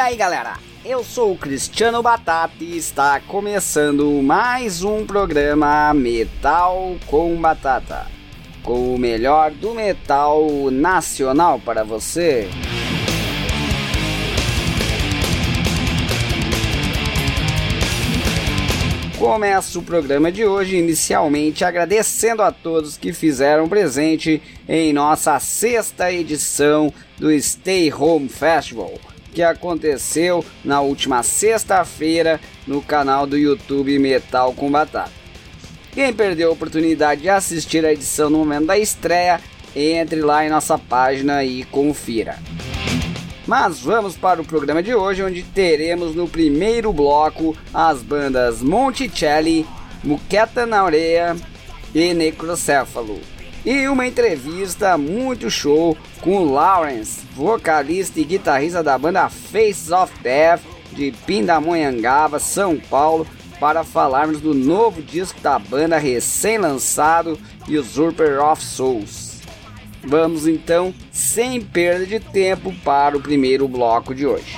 Aí galera, eu sou o Cristiano Batata e está começando mais um programa Metal com Batata, com o melhor do metal nacional para você. Começo o programa de hoje inicialmente agradecendo a todos que fizeram presente em nossa sexta edição do Stay Home Festival, que aconteceu na última sexta-feira no canal do YouTube Metal com Batata. Quem perdeu a oportunidade de assistir a edição no momento da estreia, entre lá em nossa página e confira. Mas vamos para o programa de hoje, onde teremos no primeiro bloco as bandas Monticelli, Muqueta na Ureia e Necrocéfalo. E uma entrevista muito show com Lawrence, vocalista e guitarrista da banda Face of Death de Pindamonhangaba, São Paulo, para falarmos do novo disco da banda recém-lançado, Usurper of Souls. Vamos então, sem perda de tempo, para o primeiro bloco de hoje.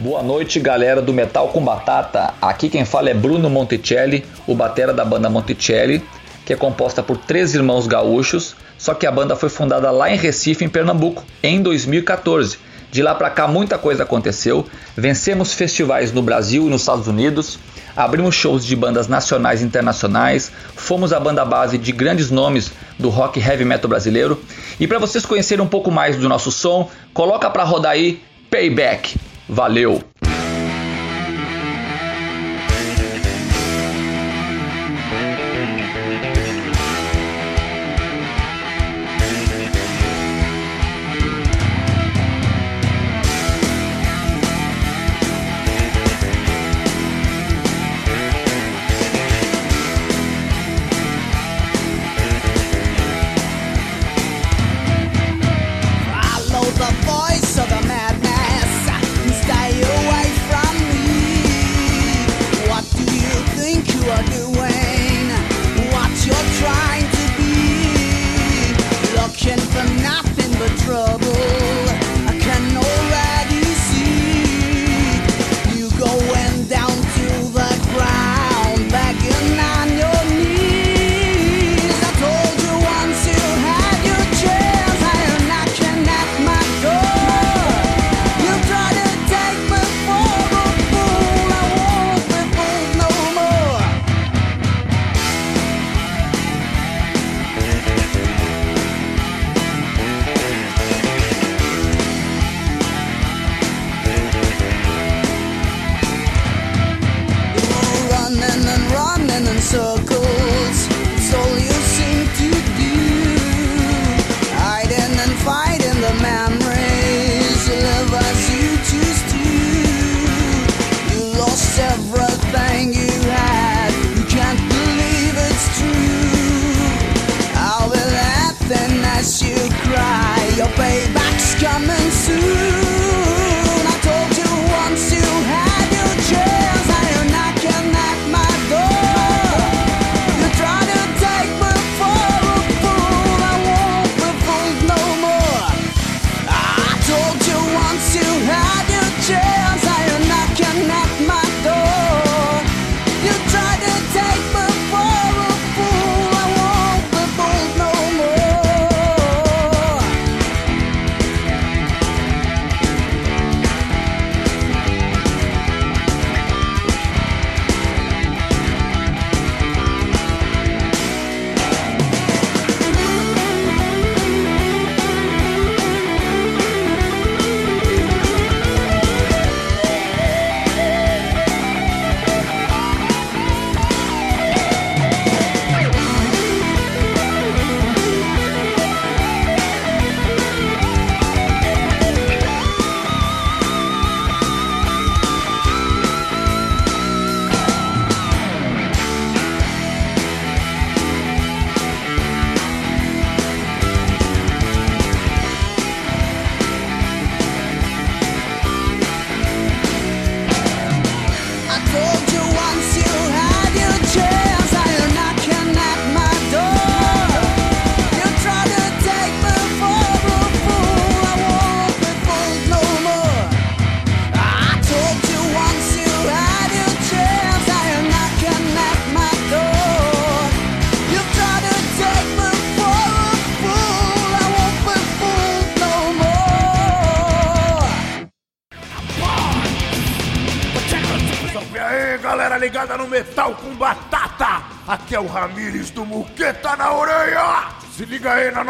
Boa noite, galera do Metal com Batata. Aqui quem fala é Bruno Monticelli, o batera da banda Monticelli, que é composta por três irmãos gaúchos, só que a banda foi fundada lá em Recife, em Pernambuco, em 2014. De lá para cá muita coisa aconteceu. Vencemos festivais no Brasil e nos Estados Unidos, abrimos shows de bandas nacionais e internacionais, fomos a banda base de grandes nomes do rock heavy metal brasileiro. E para vocês conhecerem um pouco mais do nosso som, coloca para rodar aí Payback. Valeu! soon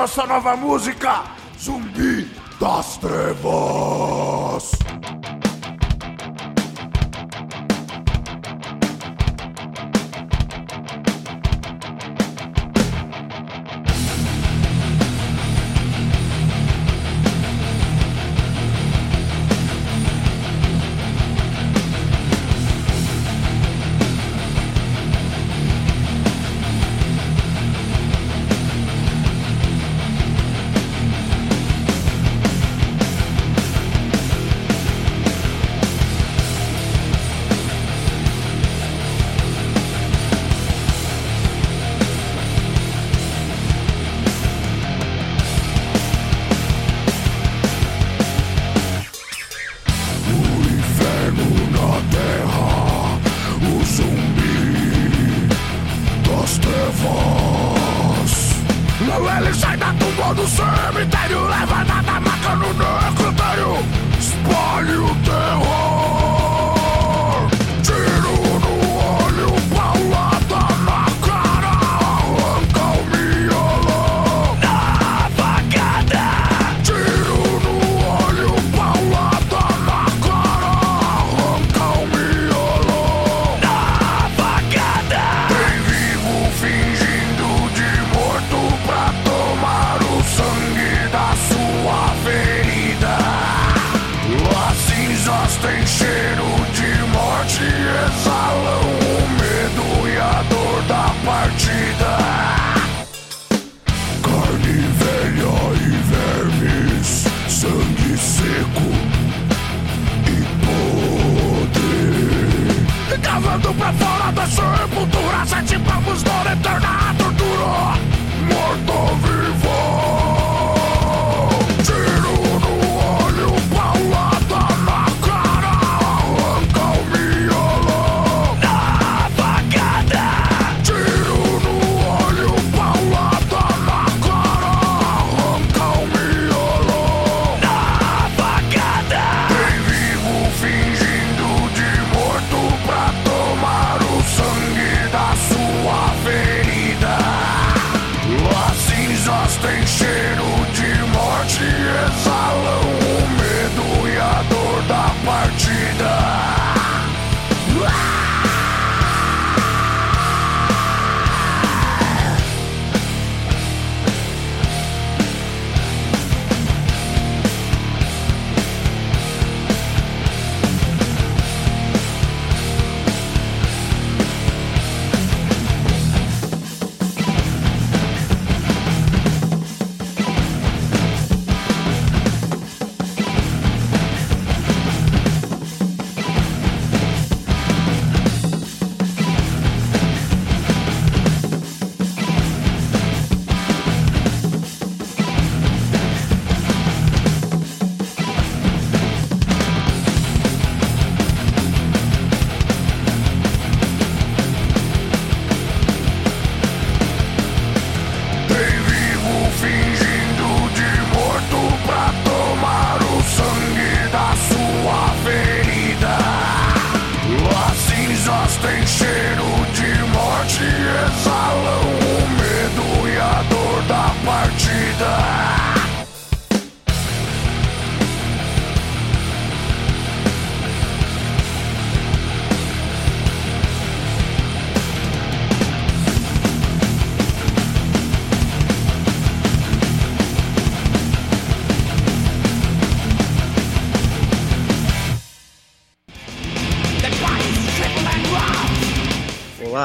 nossa nova música, Zumbi das Trevas.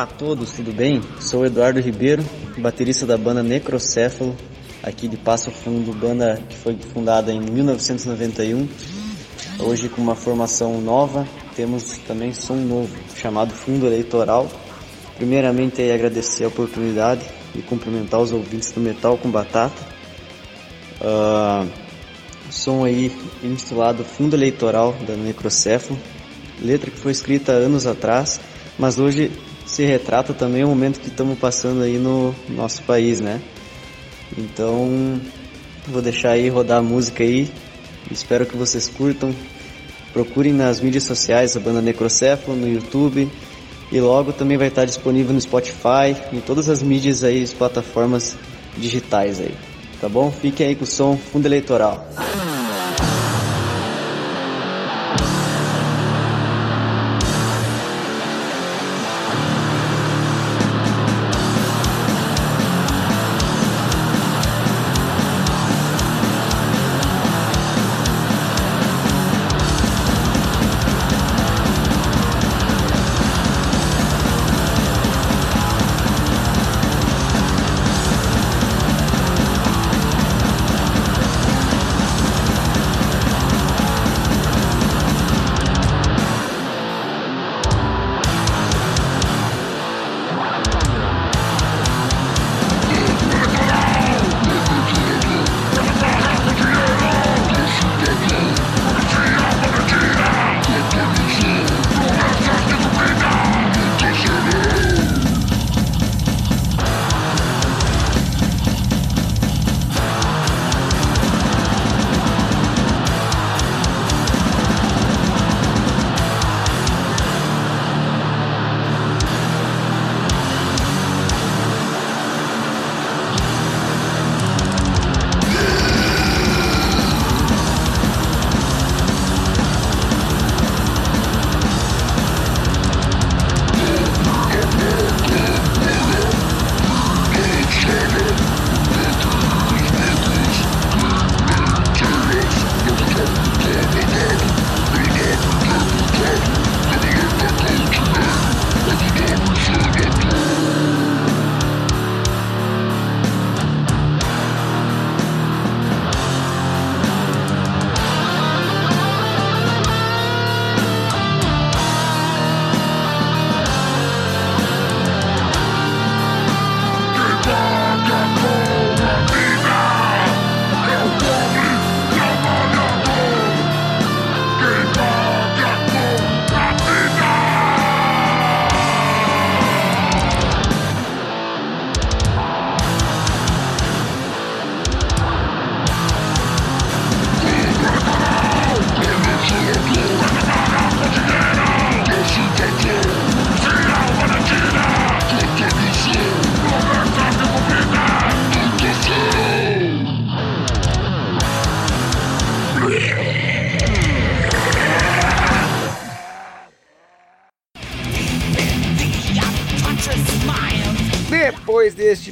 Todos, tudo bem? Sou Eduardo Ribeiro, baterista da banda Necrocéfalo, aqui de Passo Fundo, banda que foi fundada em 1991. Hoje com uma formação nova, temos também som novo, chamado Fundo Eleitoral. Primeiramente aí agradecer a oportunidade e cumprimentar os ouvintes do Metal com Batata. Uh, som aí intitulado Fundo Eleitoral da Necrocéfalo, letra que foi escrita anos atrás, mas hoje se retrata também o momento que estamos passando aí no nosso país, né? Então, vou deixar aí rodar a música aí. Espero que vocês curtam. Procurem nas mídias sociais a banda Necrocéfalo no YouTube, E logo também vai estar disponível no Spotify, em todas as mídias aí, as plataformas digitais aí. Tá bom? Fiquem aí com o som Fundo Eleitoral. deste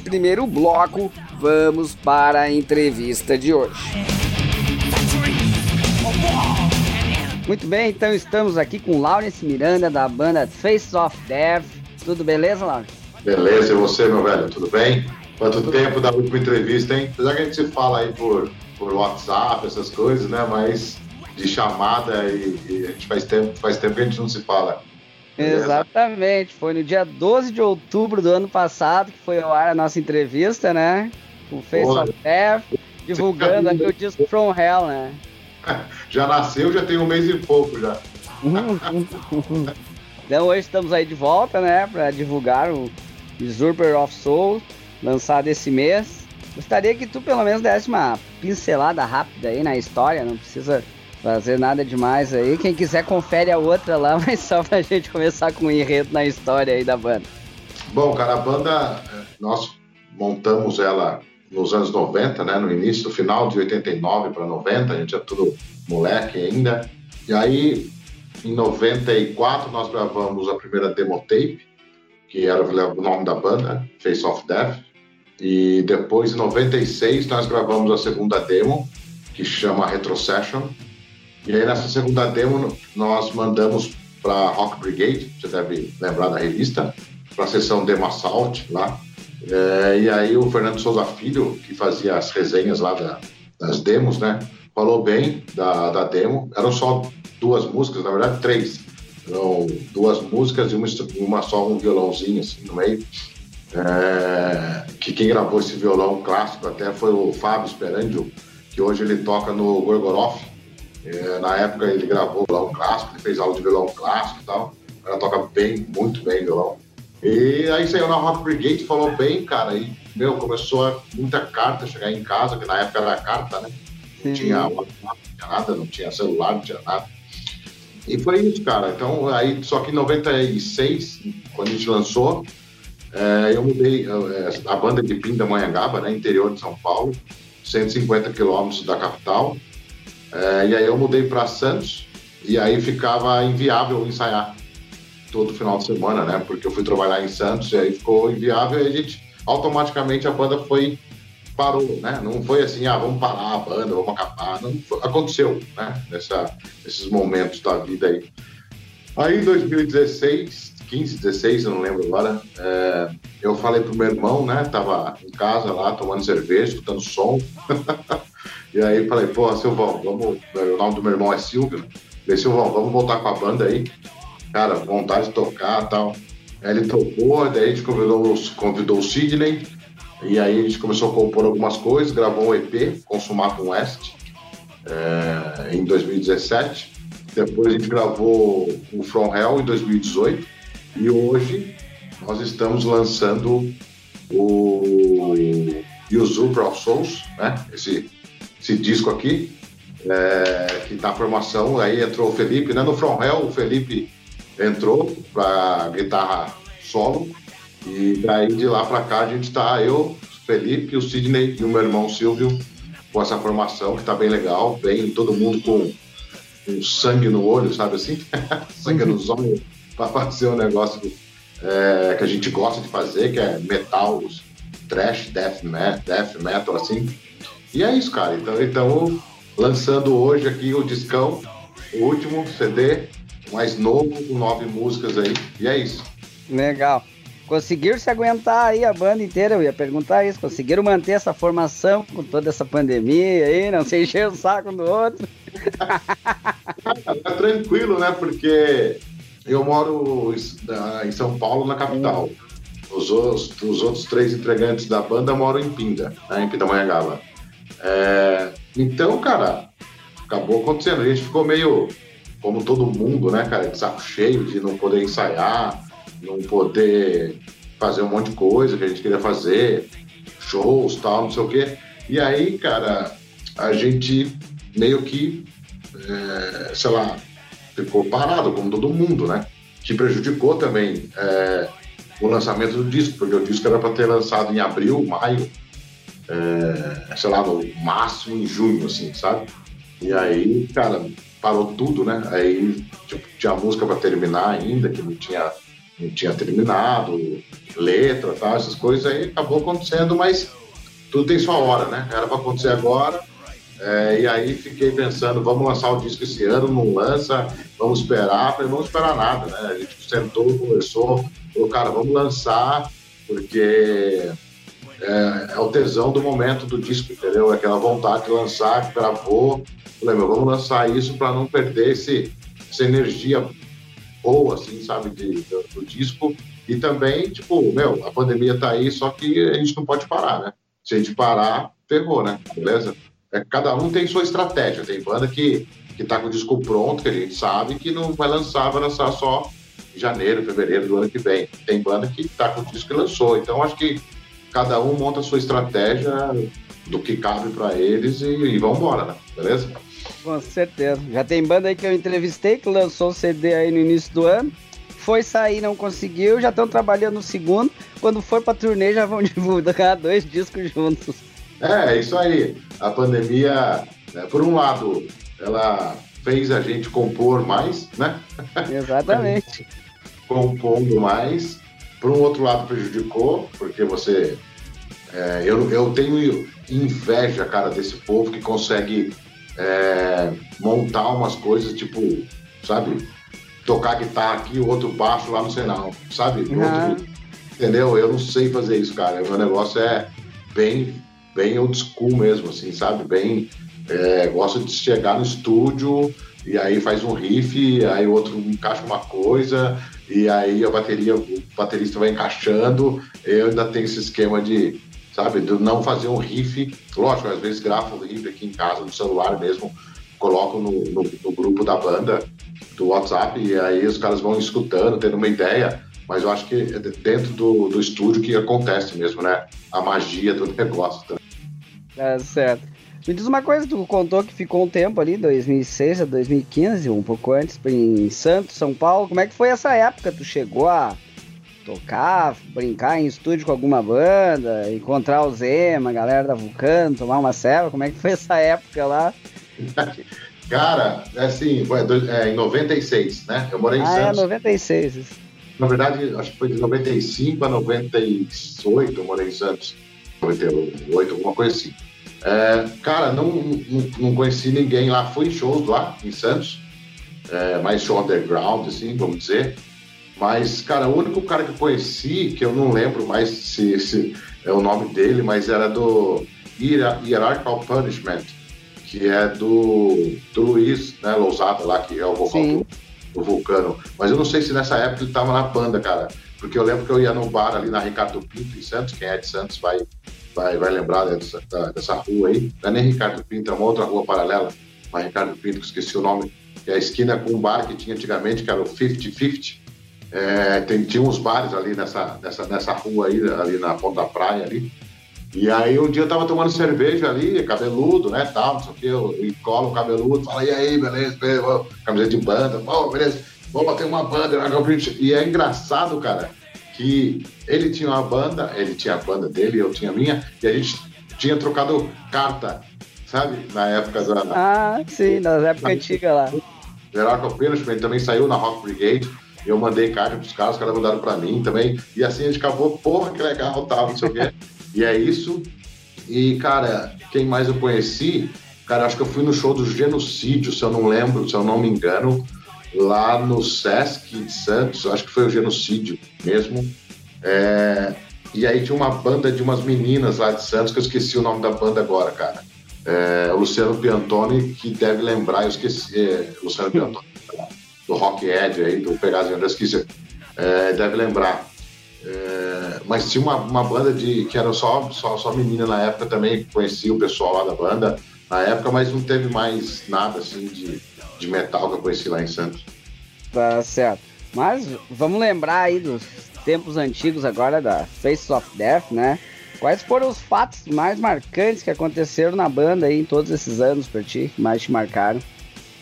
primeiro bloco, vamos para a entrevista de hoje. Muito bem, então estamos aqui com Lawrence Miranda da banda Face of Death. Tudo beleza, Lawrence? Beleza, e você, meu velho? Tudo bem? Quanto tempo da última entrevista, hein? Apesar que a gente se fala aí por, por WhatsApp, essas coisas, né? Mas de chamada e, e a gente faz tempo, faz tempo que a gente não se fala. Exatamente, foi no dia 12 de outubro do ano passado que foi ao ar a nossa entrevista, né? Com o Face Porra. of Death, divulgando aqui o disco From Hell, né? Já nasceu, já tem um mês e pouco já. então hoje estamos aí de volta, né? Para divulgar o Usurper of Soul, lançado esse mês. Gostaria que tu pelo menos desse uma pincelada rápida aí na história, não precisa fazer nada demais aí. Quem quiser confere a outra lá, mas só pra gente começar com o um enredo na história aí da banda. Bom, cara, a banda, é, nós montamos ela nos anos 90, né, no início, no final de 89 para 90, a gente é tudo moleque ainda. E aí, em 94, nós gravamos a primeira demo tape, que era o nome da banda, Face of Death. E depois, em 96, nós gravamos a segunda demo, que chama Retrocession, e aí nessa segunda demo nós mandamos para Rock Brigade, você deve lembrar da revista, para a sessão Demo Assault lá. É, e aí o Fernando Souza Filho, que fazia as resenhas lá da, das demos, né? Falou bem da, da demo. Eram só duas músicas, na verdade três. Eram duas músicas e uma, uma só um violãozinho assim no meio. É, que quem gravou esse violão clássico até foi o Fábio Sperandio, que hoje ele toca no Gorgoroth, é, na época ele gravou violão clássico, ele fez aula de violão clássico e tal. Ela toca bem, muito bem violão. E aí saiu na Rock Brigade, falou bem, cara, e, meu, começou a, muita carta chegar em casa, que na época era carta, né? Não tinha WhatsApp, não tinha nada, não tinha celular, não tinha nada. E foi isso, cara. Então, aí, só que em 96, quando a gente lançou, é, eu mudei é, a banda de Pindamonhangaba, né, interior de São Paulo, 150 quilômetros da capital. É, e aí eu mudei para Santos e aí ficava inviável ensaiar todo final de semana, né? Porque eu fui trabalhar em Santos e aí ficou inviável e a gente automaticamente a banda foi parou, né? Não foi assim, ah, vamos parar a banda, vamos acabar. Não, aconteceu, né? Nessa, nesses momentos da vida aí. Aí em 2016, 15, 16, eu não lembro agora, é, eu falei pro meu irmão, né? Tava em casa lá, tomando cerveja, escutando som. e aí falei, pô, Silvão, vamos. O nome do meu irmão é Silvio. Falei, Silvão, vamos voltar com a banda aí. Cara, vontade de tocar e tal. Aí ele tocou, daí a gente convidou, convidou o Sidney, e aí a gente começou a compor algumas coisas, gravou um EP, Consumatum West, é, em 2017. Depois a gente gravou o From Hell em 2018. E hoje nós estamos lançando o Yuzu Pro Souls, né? Esse, esse disco aqui, é, que está em formação. Aí entrou o Felipe, né? No From Hell, o Felipe entrou para guitarra solo e daí de lá para cá a gente está eu, Felipe, o Sidney e o meu irmão Silvio com essa formação que está bem legal, bem todo mundo com, com sangue no olho, sabe assim? sangue nos olhos para fazer um negócio é, que a gente gosta de fazer, que é metal, trash, death, death metal, assim. E é isso, cara. Então, então, lançando hoje aqui o discão, o último CD, mais novo, com nove músicas aí. E é isso. Legal. Conseguiram se aguentar aí a banda inteira, eu ia perguntar isso. Conseguiram manter essa formação com toda essa pandemia aí, não se encher o saco do outro. é tranquilo, né? Porque eu moro em São Paulo, na capital. Os, os, os outros três integrantes da banda moram em Pinda, né, em Pindamonhangaba. É, então, cara, acabou acontecendo. A gente ficou meio, como todo mundo, né, cara, de saco cheio de não poder ensaiar, não poder fazer um monte de coisa que a gente queria fazer, shows, tal, não sei o quê. E aí, cara, a gente meio que, é, sei lá, ficou parado, como todo mundo, né? Que prejudicou também é, o lançamento do disco, porque o disco era para ter lançado em abril, maio, é, sei lá, no máximo em junho, assim, sabe? E aí, cara, parou tudo, né? Aí tipo, tinha música para terminar ainda, que não tinha não tinha terminado, letra, tal, essas coisas aí acabou acontecendo, mas tudo tem sua hora, né? Era para acontecer agora. É, e aí fiquei pensando, vamos lançar o disco esse ano, não lança, vamos esperar, falei, vamos esperar nada, né? A gente sentou, conversou, falou, cara, vamos lançar, porque é, é, o tesão do momento do disco, entendeu? É aquela vontade de lançar, gravou. Falei, meu, vamos lançar isso para não perder esse, essa energia boa, assim, sabe, de, do, do, disco. E também, tipo, meu, a pandemia tá aí, só que a gente não pode parar, né? Se a gente parar, ferrou, né? Beleza? É, cada um tem sua estratégia. Tem banda que, que tá com o disco pronto, que a gente sabe que não vai lançar, vai lançar só em janeiro, fevereiro do ano que vem. Tem banda que tá com o disco que lançou. Então, acho que cada um monta a sua estratégia do que cabe para eles e, e vamos embora, né? Beleza? Com certeza. Já tem banda aí que eu entrevistei que lançou o CD aí no início do ano. Foi sair, não conseguiu, já estão trabalhando no segundo. Quando for pra turnê, já vão divulgar dois discos juntos. É, isso aí. A pandemia, né, por um lado, ela fez a gente compor mais, né? Exatamente. Compondo mais. Por um outro lado, prejudicou, porque você. É, eu, eu tenho inveja, cara, desse povo que consegue é, montar umas coisas, tipo, sabe? Tocar guitarra aqui, o outro baixo lá no Senal, sabe? Uhum. Outro, entendeu? Eu não sei fazer isso, cara. O meu negócio é bem, bem old school mesmo, assim, sabe? Bem. É, gosto de chegar no estúdio e aí faz um riff, aí o outro encaixa uma coisa, e aí a bateria, o baterista vai encaixando. Eu ainda tenho esse esquema de sabe? De não fazer um riff. Lógico, às vezes gravo um riff aqui em casa, no celular mesmo, coloco no, no, no, grupo da banda, do WhatsApp, e aí os caras vão escutando, tendo uma ideia. Mas eu acho que é dentro do, do estúdio que acontece mesmo, né? A magia do negócio. É certo. Me diz uma coisa, tu contou que ficou um tempo ali, 2006 a 2015, um pouco antes, em Santos, São Paulo. Como é que foi essa época? Tu chegou a tocar, brincar em estúdio com alguma banda, encontrar o Zema, a galera da Vulcano, tomar uma ceva? Como é que foi essa época lá? Cara, é assim, é, em 96, né? Eu morei em ah, Santos. Ah, é, 96. Isso. Na verdade, acho que foi de 95 a 98 eu morei em Santos. 98, alguma coisa assim. É, cara, não, não, não, conheci ninguém lá. Fui em shows lá em Santos, é, mais show underground, assim, vamos dizer. Mas, cara, o único cara que eu conheci, que eu não lembro mais se, se é o nome dele, mas era do Hierarchical Punishment, que é do, do Luiz, né, Lousada lá, que é o vocal do, do, Vulcano. Mas eu não sei se nessa época ele tava na banda, cara. Porque eu lembro que eu ia no bar ali na Ricardo Pinto, em Santos, quem é de Santos vai, vai, vai lembrar dessa, dessa rua aí. Não é nem Ricardo Pinto, é uma outra rua paralela, mas Ricardo Pinto, que esqueci o nome, é a esquina com um bar que tinha antigamente, que era o 50-50 é, tem, tinha uns bares ali nessa, nessa, nessa rua aí, ali na ponta da praia ali. E aí um dia eu tava tomando cerveja ali, cabeludo, né, tal, não sei o que, eu colo o cabeludo, fala, e aí, beleza, beleza camiseta de banda, oh, beleza, vamos bater uma banda, e é engraçado, cara, que ele tinha uma banda, ele tinha a banda dele, eu tinha a minha, e a gente tinha trocado carta, sabe, na época da... Ah, sim, nas épocas antigas lá. Alpenas, ele também saiu na Rock Brigade, eu mandei carta pros caras, os caras mandaram pra mim também. E assim a gente acabou, porra, que legal, tal, não sei o quê. E é isso. E, cara, quem mais eu conheci? Cara, acho que eu fui no show do Genocídio, se eu não lembro, se eu não me engano, lá no Sesc de Santos, acho que foi o Genocídio mesmo. É... E aí tinha uma banda de umas meninas lá de Santos, que eu esqueci o nome da banda agora, cara. É... Luciano Piantoni, que deve lembrar, eu esqueci. É... Luciano Piantoni do Rock Edge aí, do Pegasus Andrés, que é, deve lembrar. É, mas tinha uma, uma banda de que era só, só, só menina na época também, conhecia o pessoal lá da banda na época, mas não teve mais nada assim de, de metal que eu conheci lá em Santos. Tá certo. Mas vamos lembrar aí dos tempos antigos agora da Face of Death, né? Quais foram os fatos mais marcantes que aconteceram na banda aí em todos esses anos pra ti, que mais te marcaram?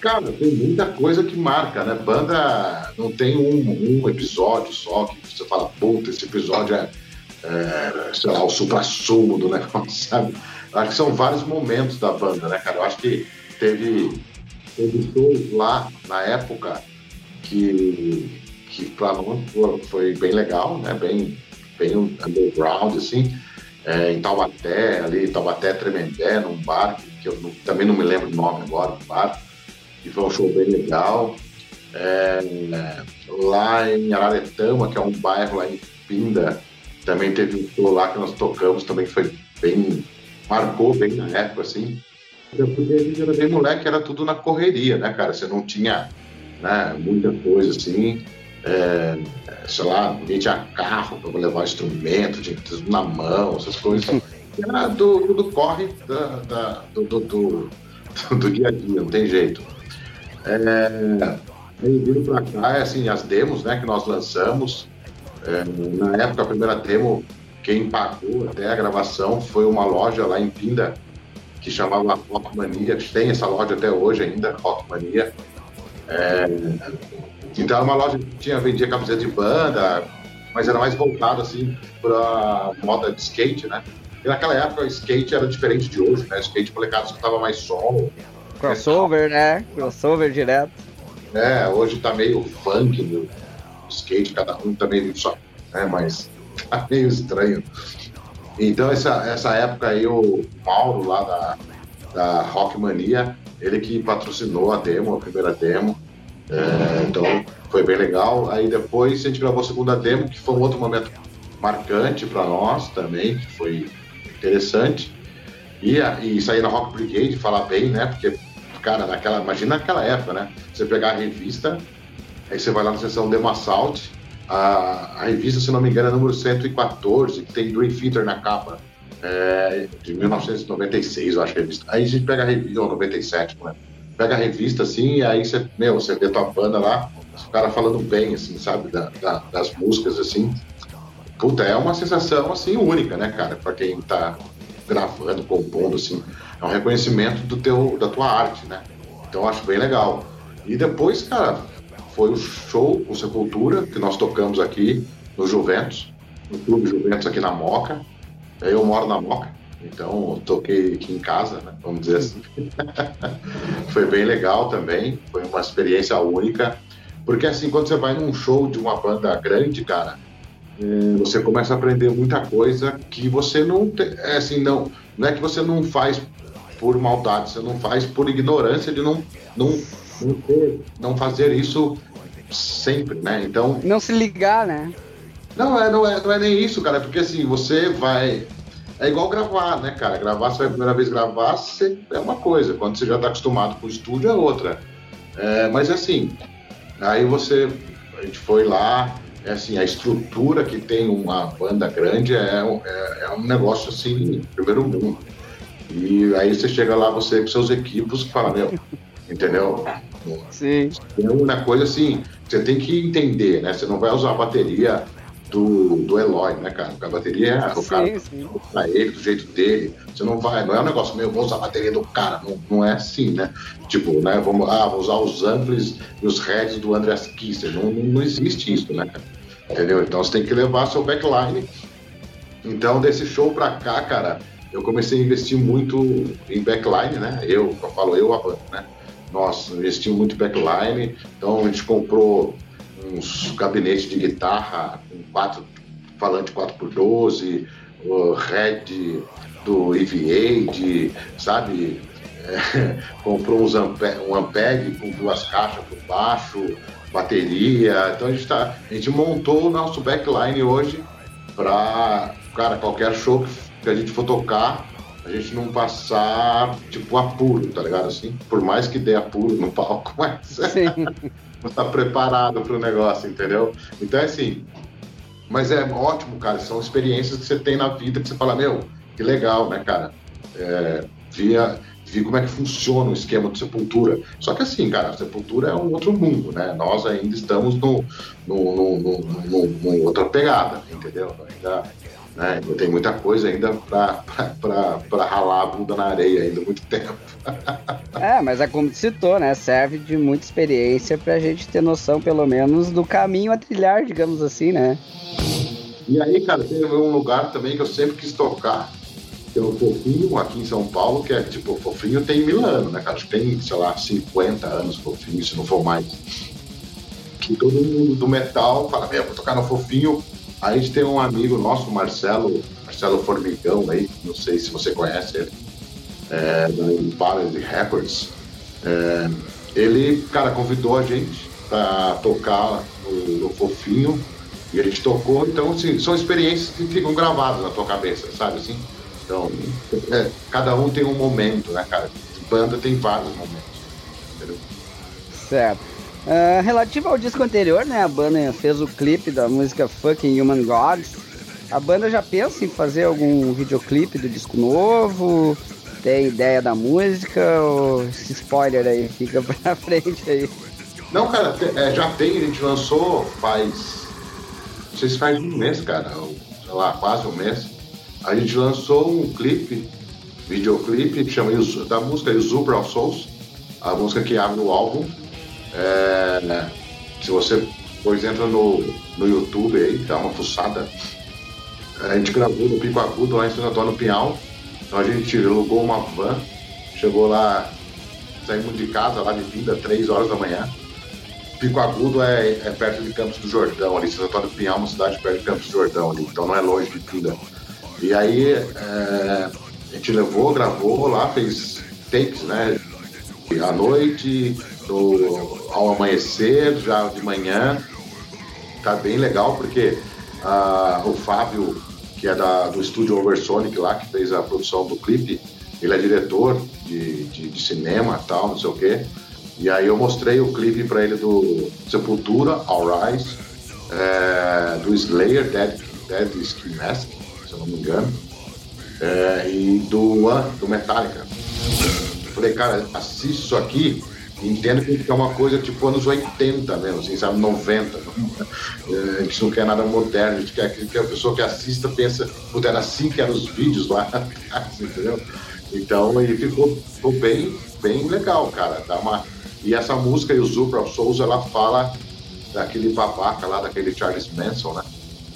Cara, tem muita coisa que marca, né? Banda não tem um, um episódio só que você fala, puta, esse episódio é, é sei lá, o supra-sumo do negócio, sabe? Acho que são vários momentos da banda, né, cara? Eu acho que teve, teve lá na época que, que pra nós foi bem legal, né? Bem, bem underground, assim. É, em Taubaté, ali, Taubaté Tremendé, num bar, que eu não, também não me lembro o nome agora do bar que foi um show bem legal. É, lá em Araretama, que é um bairro lá em Pinda, também teve um show lá que nós tocamos, também foi bem. Marcou bem na época, assim. Porque a gente era bem moleque, era tudo na correria, né, cara? Você não tinha né, muita coisa assim. É, sei lá, ninguém tinha carro para levar instrumento, tinha ter na mão, essas coisas. Era do, do corre da, da do, do, do, do dia a dia, não tem jeito. É, aí vindo para cá, é assim, as demos né, que nós lançamos. É, na época, a primeira demo, quem pagou até a gravação foi uma loja lá em Pinda, que chamava Rockmania, que tem essa loja até hoje ainda, Rockmania. É, então era uma loja que tinha, vendia camiseta de banda, mas era mais voltada assim para moda de skate, né? E naquela época o skate era diferente de hoje, né? O skate molecada escutava mais som, Crossover, né? Crossover direto. É, hoje tá meio funk no skate, cada um tá meio só, né? Mas tá meio estranho. Então essa, essa época aí o Mauro lá da, da Rockmania, ele que patrocinou a demo, a primeira demo. É, então foi bem legal. Aí depois a gente gravou a segunda demo, que foi um outro momento marcante para nós também, que foi interessante. E, e sair na Rock Brigade, falar bem, né? Porque cara, naquela, imagina naquela época, né? Você pegar a revista, aí você vai lá na seção Demo Assault, a, a revista, se não me engano, é número 114, que tem Dream Theater na capa, é, de 1996, eu acho, a revista. Aí a gente pega a revista, ou 97, né? Pega a revista, assim, e aí você, meu, você vê tua banda lá, os caras falando bem, assim, sabe, da, da, das músicas, assim. Puta, é uma sensação, assim, única, né, cara, pra quem tá gravando, compondo, assim. é um reconhecimento do teu, da tua arte, né? Então eu acho bem legal. E depois, cara, foi o show, o Sepultura, que nós tocamos aqui no Juventus, no Clube Juventus aqui na Moca. Eu moro na Moca, então toquei aqui em casa, né, vamos dizer assim. foi bem legal também, foi uma experiência única. Porque assim, quando você vai num show de uma banda grande, cara, é, você começa a aprender muita coisa que você não tem, é assim, não, não é que você não faz por maldade, você não faz por ignorância de não, não, não, ter, não fazer isso sempre, né? Então. Não se ligar, né? Não, é, não, é, não é nem isso, cara, porque assim, você vai. É igual gravar, né, cara? Gravar, você vai a primeira vez gravar, você, é uma coisa. Quando você já está acostumado com o estúdio, é outra. É, mas assim, aí você. A gente foi lá, é assim, a estrutura que tem uma banda grande é, é, é um negócio assim, primeiro mundo. E aí você chega lá, você com seus equipos, que fala, meu, entendeu? Sim. É uma coisa assim, você tem que entender, né? Você não vai usar a bateria do, do Eloy, né, cara? Porque a bateria é o cara sim. pra ele, do jeito dele. Você não vai, não é um negócio meu, vou usar a bateria do cara. Não, não é assim, né? Tipo, né? Vamos, ah, vou usar os amplis e os heads do Andreas Kisser. Não, não, não existe isso, né, cara? Entendeu? Então você tem que levar seu backline. Então, desse show pra cá, cara, eu comecei a investir muito em backline, né? Eu, eu falo eu, a banda, né? Nós investimos muito em backline, então a gente comprou uns gabinetes de guitarra com quatro falante 4x12, o Red do EVA, sabe? É, comprou uns Ampeg, um Ampeg com duas caixas por baixo, bateria. Então a gente, tá, a gente montou o nosso backline hoje para, cara, qualquer show que a gente for tocar, a gente não passar, tipo, apuro, tá ligado? Assim, por mais que dê apuro no palco, mas não tá preparado pro negócio, entendeu? Então é assim. Mas é ótimo, cara. São experiências que você tem na vida que você fala, meu, que legal, né, cara? É, via, vi como é que funciona o esquema de sepultura. Só que assim, cara, a sepultura é um outro mundo, né? Nós ainda estamos no, no, no, no, no, no outra pegada, entendeu? Ainda né? Tem muita coisa ainda para ralar a bunda na areia ainda muito tempo. é, mas é como citou, né? Serve de muita experiência para a gente ter noção, pelo menos, do caminho a trilhar, digamos assim, né? E aí, cara, tem um lugar também que eu sempre quis tocar, que é o Fofinho, aqui em São Paulo, que é tipo, Fofinho tem mil anos, né, cara? Tem, sei lá, 50 anos Fofinho, se não for mais. Que todo mundo do metal fala, meu, vou tocar no Fofinho a gente tem um amigo nosso, Marcelo, Marcelo Formigão aí, não sei se você conhece ele, é, da Impaled Records. É, ele, cara, convidou a gente para tocar no, no, Fofinho e a gente tocou, então assim, são experiências que ficam gravadas na tua cabeça, sabe assim? Então, é, cada um tem um momento, né, cara? Banda tem vários momentos, entendeu? Certo. Uh, relativo ao disco anterior, né? A banda fez o clipe da música Fucking Human Gods. A banda já pensa em fazer algum videoclipe do disco novo? Tem ideia da música? Ou esse spoiler aí fica pra frente aí? Não, cara, é, já tem, a gente lançou faz. Não sei se faz um mês, cara, ou, sei lá, quase um mês. A gente lançou um clipe, videoclipe, chama da música Exubra Souls, a música que abre o álbum é, se você depois entra no, no YouTube aí, dá uma fuçada. A gente gravou no Pico Agudo lá em São Antônio Pinhal. Então a gente alugou uma van, chegou lá, saímos de casa lá de vinda, 3 horas da manhã. Pico Agudo é, é perto de Campos do Jordão, ali, São Antônio Pinhal, uma cidade perto de Campos do Jordão ali, então não é longe de Pinda. E aí é, a gente levou, gravou lá, fez takes, né? À noite, do, ao amanhecer, já de manhã. Tá bem legal, porque uh, o Fábio, que é da, do estúdio Oversonic lá, que fez a produção do clipe, ele é diretor de, de, de cinema tal, não sei o quê. E aí eu mostrei o clipe para ele do Sepultura, All Rise, é, do Slayer, Dead, Dead Skin Mask, se eu não me engano, é, e do One, do Metallica. Falei, cara, assiste isso aqui entendo que é uma coisa tipo anos 80 mesmo, assim, sabe, 90. É, a gente não quer nada moderno, a gente quer que a pessoa que assista pensa, puta, era assim que eram os vídeos lá, entendeu? Então, ele ficou, ficou bem, bem legal, cara. Dá uma... E essa música, Usurper of Souls, ela fala daquele babaca lá, daquele Charles Manson, né?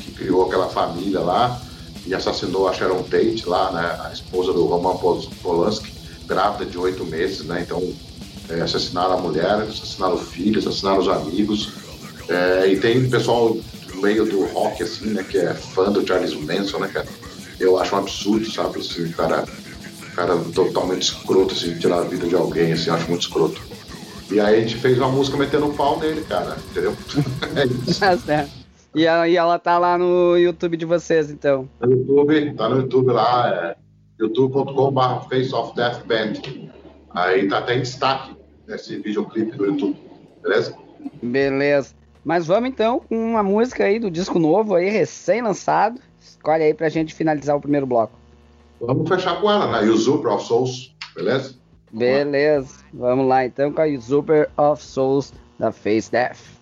Que criou aquela família lá e assassinou a Sharon Tate lá, né? A esposa do Roman Polanski, grávida de oito meses, né? Então, é, assassinaram a mulher, assassinaram o filho, assassinaram os amigos. É, e tem pessoal no meio do rock, assim, né? Que é fã do Charles Manson, né, cara? Eu acho um absurdo, sabe? Assim, cara, cara totalmente escroto, assim, tirar a vida de alguém, assim, acho muito escroto. E aí a gente fez uma música metendo pau nele, cara, entendeu? é isso. Tá certo. E ela, e ela tá lá no YouTube de vocês, então? No YouTube, tá no YouTube lá, é youtube.com.br Face of Death Band. Aí tá até em destaque nesse videoclipe do YouTube, beleza? Beleza. Mas vamos então com uma música aí do disco novo aí, recém-lançado. Escolhe aí pra gente finalizar o primeiro bloco. Vamos fechar com ela, né? Usurper of Souls, beleza? Beleza. Vamos lá então com a Usurper of Souls da Face Death.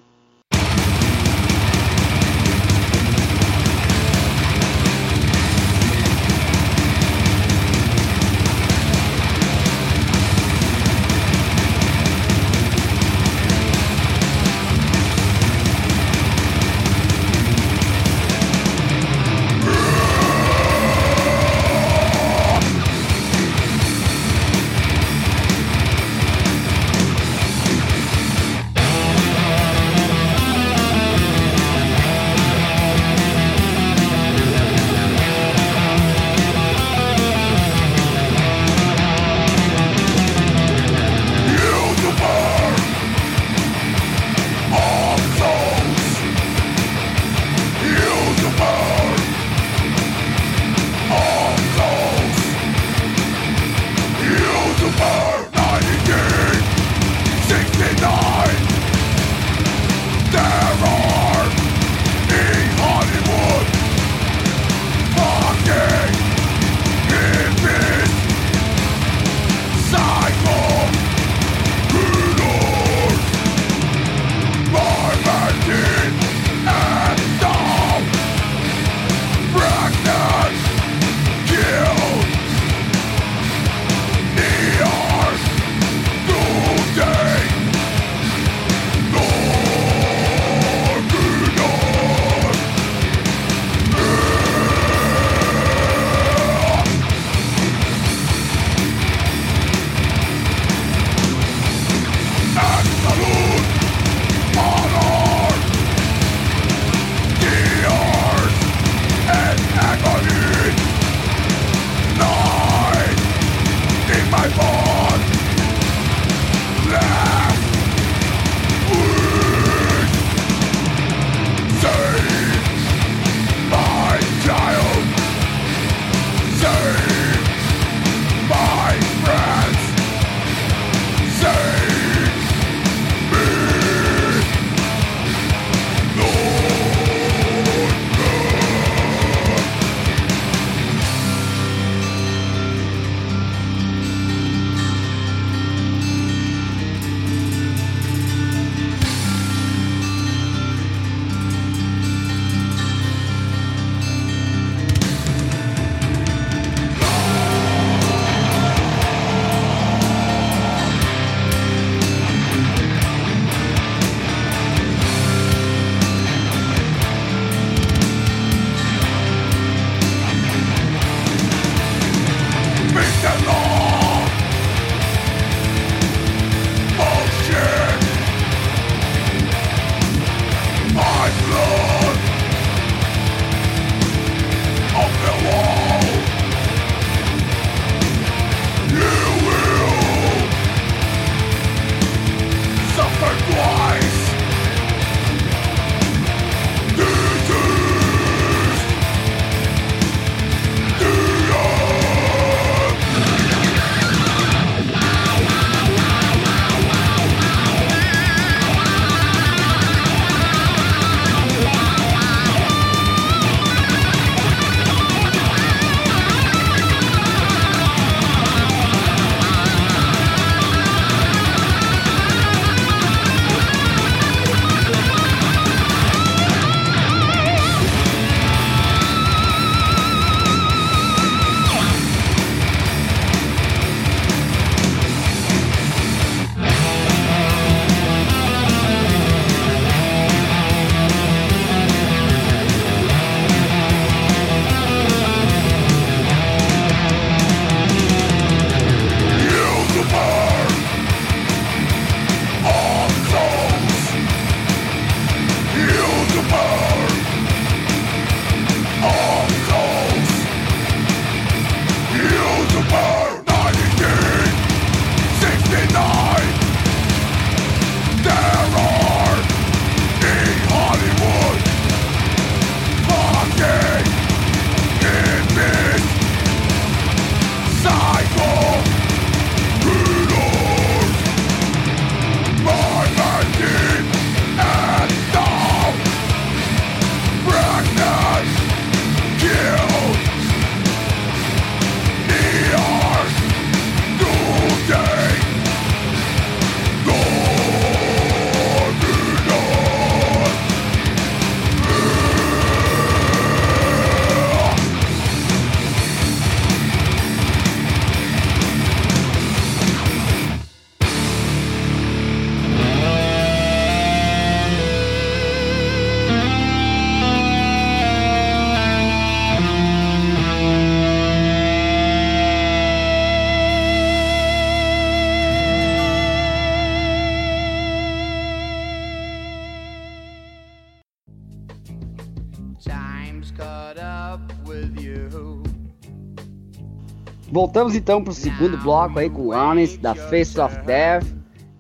Voltamos então para o segundo bloco aí com o Honest, da Face of Death.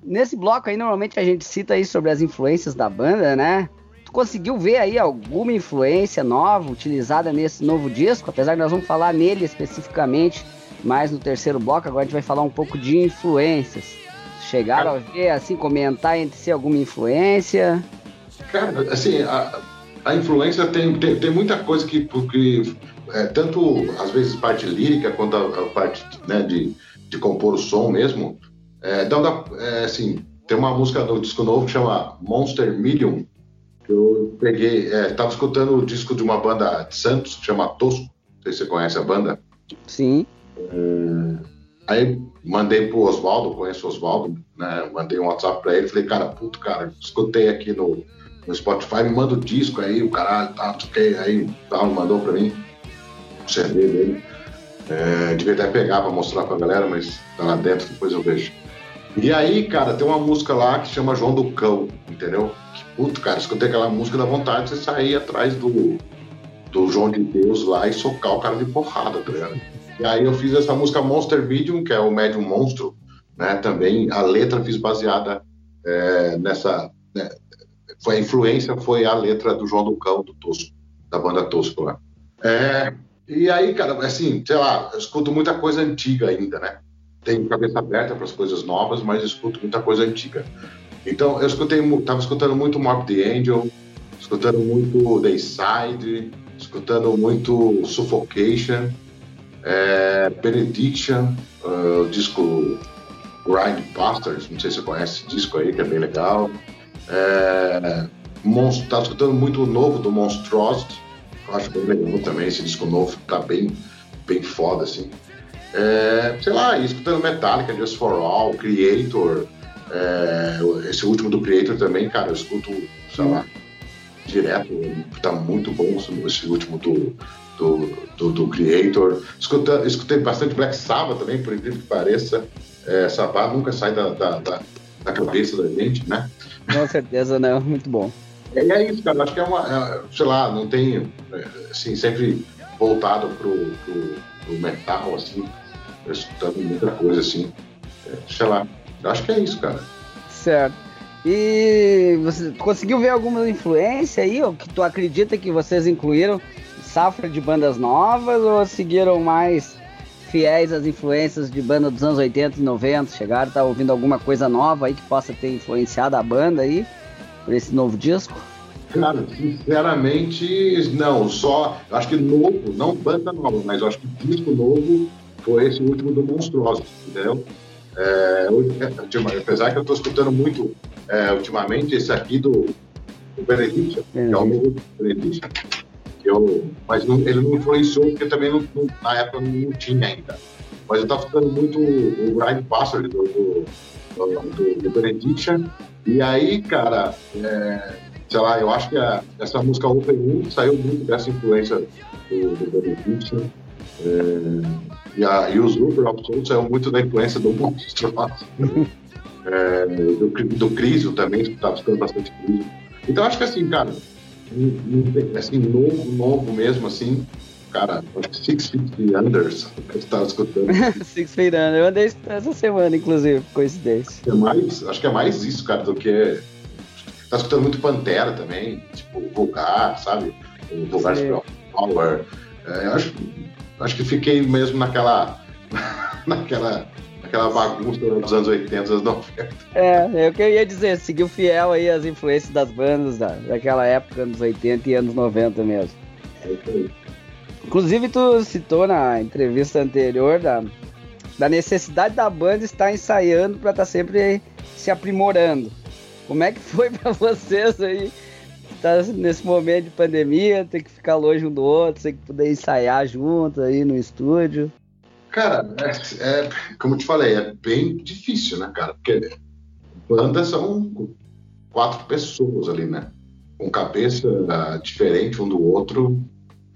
Nesse bloco aí, normalmente a gente cita aí sobre as influências da banda, né? Tu conseguiu ver aí alguma influência nova utilizada nesse novo disco? Apesar que nós vamos falar nele especificamente mais no terceiro bloco, agora a gente vai falar um pouco de influências. Chegaram a ver, assim, comentar entre si alguma influência? Cara, assim, a, a influência tem, tem, tem muita coisa que, porque é, tanto às vezes parte lírica quanto a, a parte né, de, de compor o som mesmo. É, então, dá, é, assim, tem uma música do disco novo que chama Monster Medium, que eu peguei, estava é, escutando o disco de uma banda de Santos, que chama Tosco, não sei se você conhece a banda. Sim. É, aí mandei pro Oswaldo, conheço o Oswaldo, né, mandei um WhatsApp para ele, falei, cara, puto, cara, escutei aqui no, no Spotify, me manda o disco aí, o caralho, tá, aí tal, mandou para mim o CD dele. É, devia até pegar para mostrar pra galera, mas tá lá dentro, depois eu vejo. E aí, cara, tem uma música lá que chama João do Cão, entendeu? Que puto, cara, escutei aquela música da vontade de você sair atrás do, do João de Deus lá e socar o cara de porrada, tá ligado? E aí eu fiz essa música Monster Medium, que é o Médium Monstro, né? Também a letra fiz baseada é, nessa. Né? Foi a influência, foi a letra do João do Cão, do Tosco, da banda Tosco lá. É, e aí, cara, assim, sei lá, eu escuto muita coisa antiga ainda, né? tenho cabeça aberta para as coisas novas, mas escuto muita coisa antiga. Então, eu escutei, tava escutando muito Mob the Angel, escutando muito Dayside, escutando muito Suffocation, é, Benediction, uh, o disco Grind Bastards, não sei se você conhece esse disco aí, que é bem legal. É, Monst escutando muito o novo do Monstrosity, eu acho bem legal também, esse disco novo tá bem, bem foda, assim. É, sei lá, escutando Metallica, Just For All, Creator, é, esse último do Creator também, cara, eu escuto, sei lá, direto, tá muito bom esse último do, do, do, do Creator. Escuta, escutei bastante Black Sabbath também, por incrível que pareça. É, Sabbath nunca sai da, da, da, da cabeça da gente, né? Com certeza, né? Muito bom. É, é isso, cara. Acho que é uma, é, sei lá, não tem, é, assim, sempre voltado pro, pro, pro metal, assim, escutando muita coisa assim. É, sei lá, acho que é isso, cara. Certo. E você conseguiu ver alguma influência aí, ou que tu acredita que vocês incluíram safra de bandas novas ou seguiram mais fiéis às influências de banda dos anos 80 e 90? Chegaram, tá ouvindo alguma coisa nova aí que possa ter influenciado a banda aí por esse novo disco? Cara, sinceramente, não. Só, acho que novo, não banda nova, mas acho que disco novo foi esse último do Monstruoso, entendeu? É, é apesar que eu estou escutando muito é, ultimamente esse aqui do, do Benediction, que é o novo Benediction. Eu, mas não, ele não influenciou porque também não, não, na época não tinha ainda. Mas eu estava escutando muito o Grind Password do, do, do, do Benediction. E aí, cara, é, sei lá, eu acho que a, essa música Open 1 saiu muito dessa influência do, do Benediction. É, e, a, e os Uber Absolute saiu muito da influência do monstro é, do, do Crisio também, estava ficando bastante Crisio. Então acho que assim, cara, assim, novo, novo mesmo, assim, cara, Six Feet Unders, que eu estava escutando. Six Feet Under, eu andei essa semana, inclusive, coincidência. É mais, acho que é mais isso, cara, do que. Tá escutando muito Pantera também, tipo, Vulgar, sabe? O Vulgar Power. É, acho, acho que fiquei mesmo naquela. naquela. Naquela bagunça dos anos 80, anos 90. É, é o que eu ia dizer, seguiu fiel aí as influências das bandas da, daquela época, anos 80 e anos 90 mesmo. É isso aí. Inclusive, tu citou na entrevista anterior da, da necessidade da banda estar ensaiando para estar tá sempre se aprimorando. Como é que foi para vocês aí tá nesse momento de pandemia, tem que ficar longe um do outro, tem que poder ensaiar junto aí no estúdio. Cara, é, é, como eu te falei, é bem difícil, né, cara? Porque bandas são quatro pessoas ali, né? Com cabeça diferente um do outro,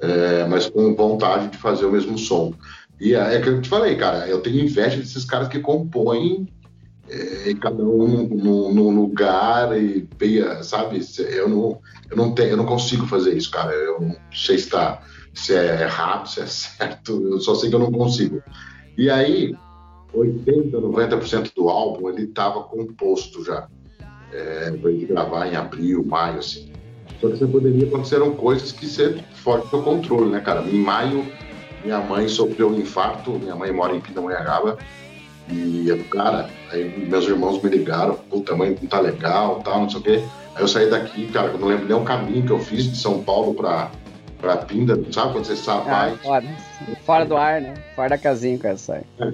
é, mas com vontade de fazer o mesmo som. E é, é que eu te falei, cara, eu tenho inveja desses caras que compõem é, cada um num lugar e sabe? Eu não, eu não tenho, eu não consigo fazer isso, cara. Eu não sei se, tá, se é errado, se é certo. Eu só sei que eu não consigo. E aí, 80, 90% do álbum ele estava composto já. É, para gente gravar em abril, maio, assim. Só que você poderia aconteceram coisas que você fora do seu controle, né, cara? Em maio, minha mãe sofreu um infarto. Minha mãe mora em Pindamonhangaba e, cara, aí meus irmãos me ligaram, puta, mãe não tá legal, tal, não sei o quê. Aí eu saí daqui, cara, eu não lembro nem o caminho que eu fiz de São Paulo pra, pra Pinda, sabe quando você sabe? Ah, fora, fora do ar, né? Fora da casinha, cara, sai. É.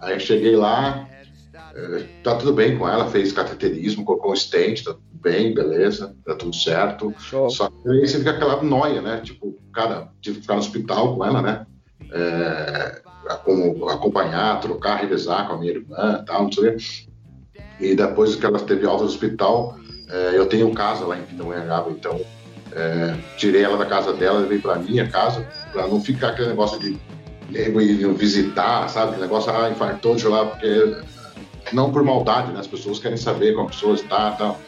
Aí eu cheguei lá, tá tudo bem com ela, fez cateterismo, colocou um stent, tá tudo bem, beleza, tá tudo certo. Show. Só que aí você fica aquela noia, né? Tipo, cara, tive que ficar no hospital com ela, né? É, como acompanhar, trocar, revezar com a minha irmã tal, não sei o quê. E depois que ela teve alta do hospital, é, eu tenho casa lá em Pindamonhangaba, então é, tirei ela da casa dela, levei para minha casa, para não ficar aquele negócio de nego ir visitar, sabe? Aquele negócio, ah, infartou, deixa lá, porque não por maldade, né? As pessoas querem saber como a pessoa está e tal.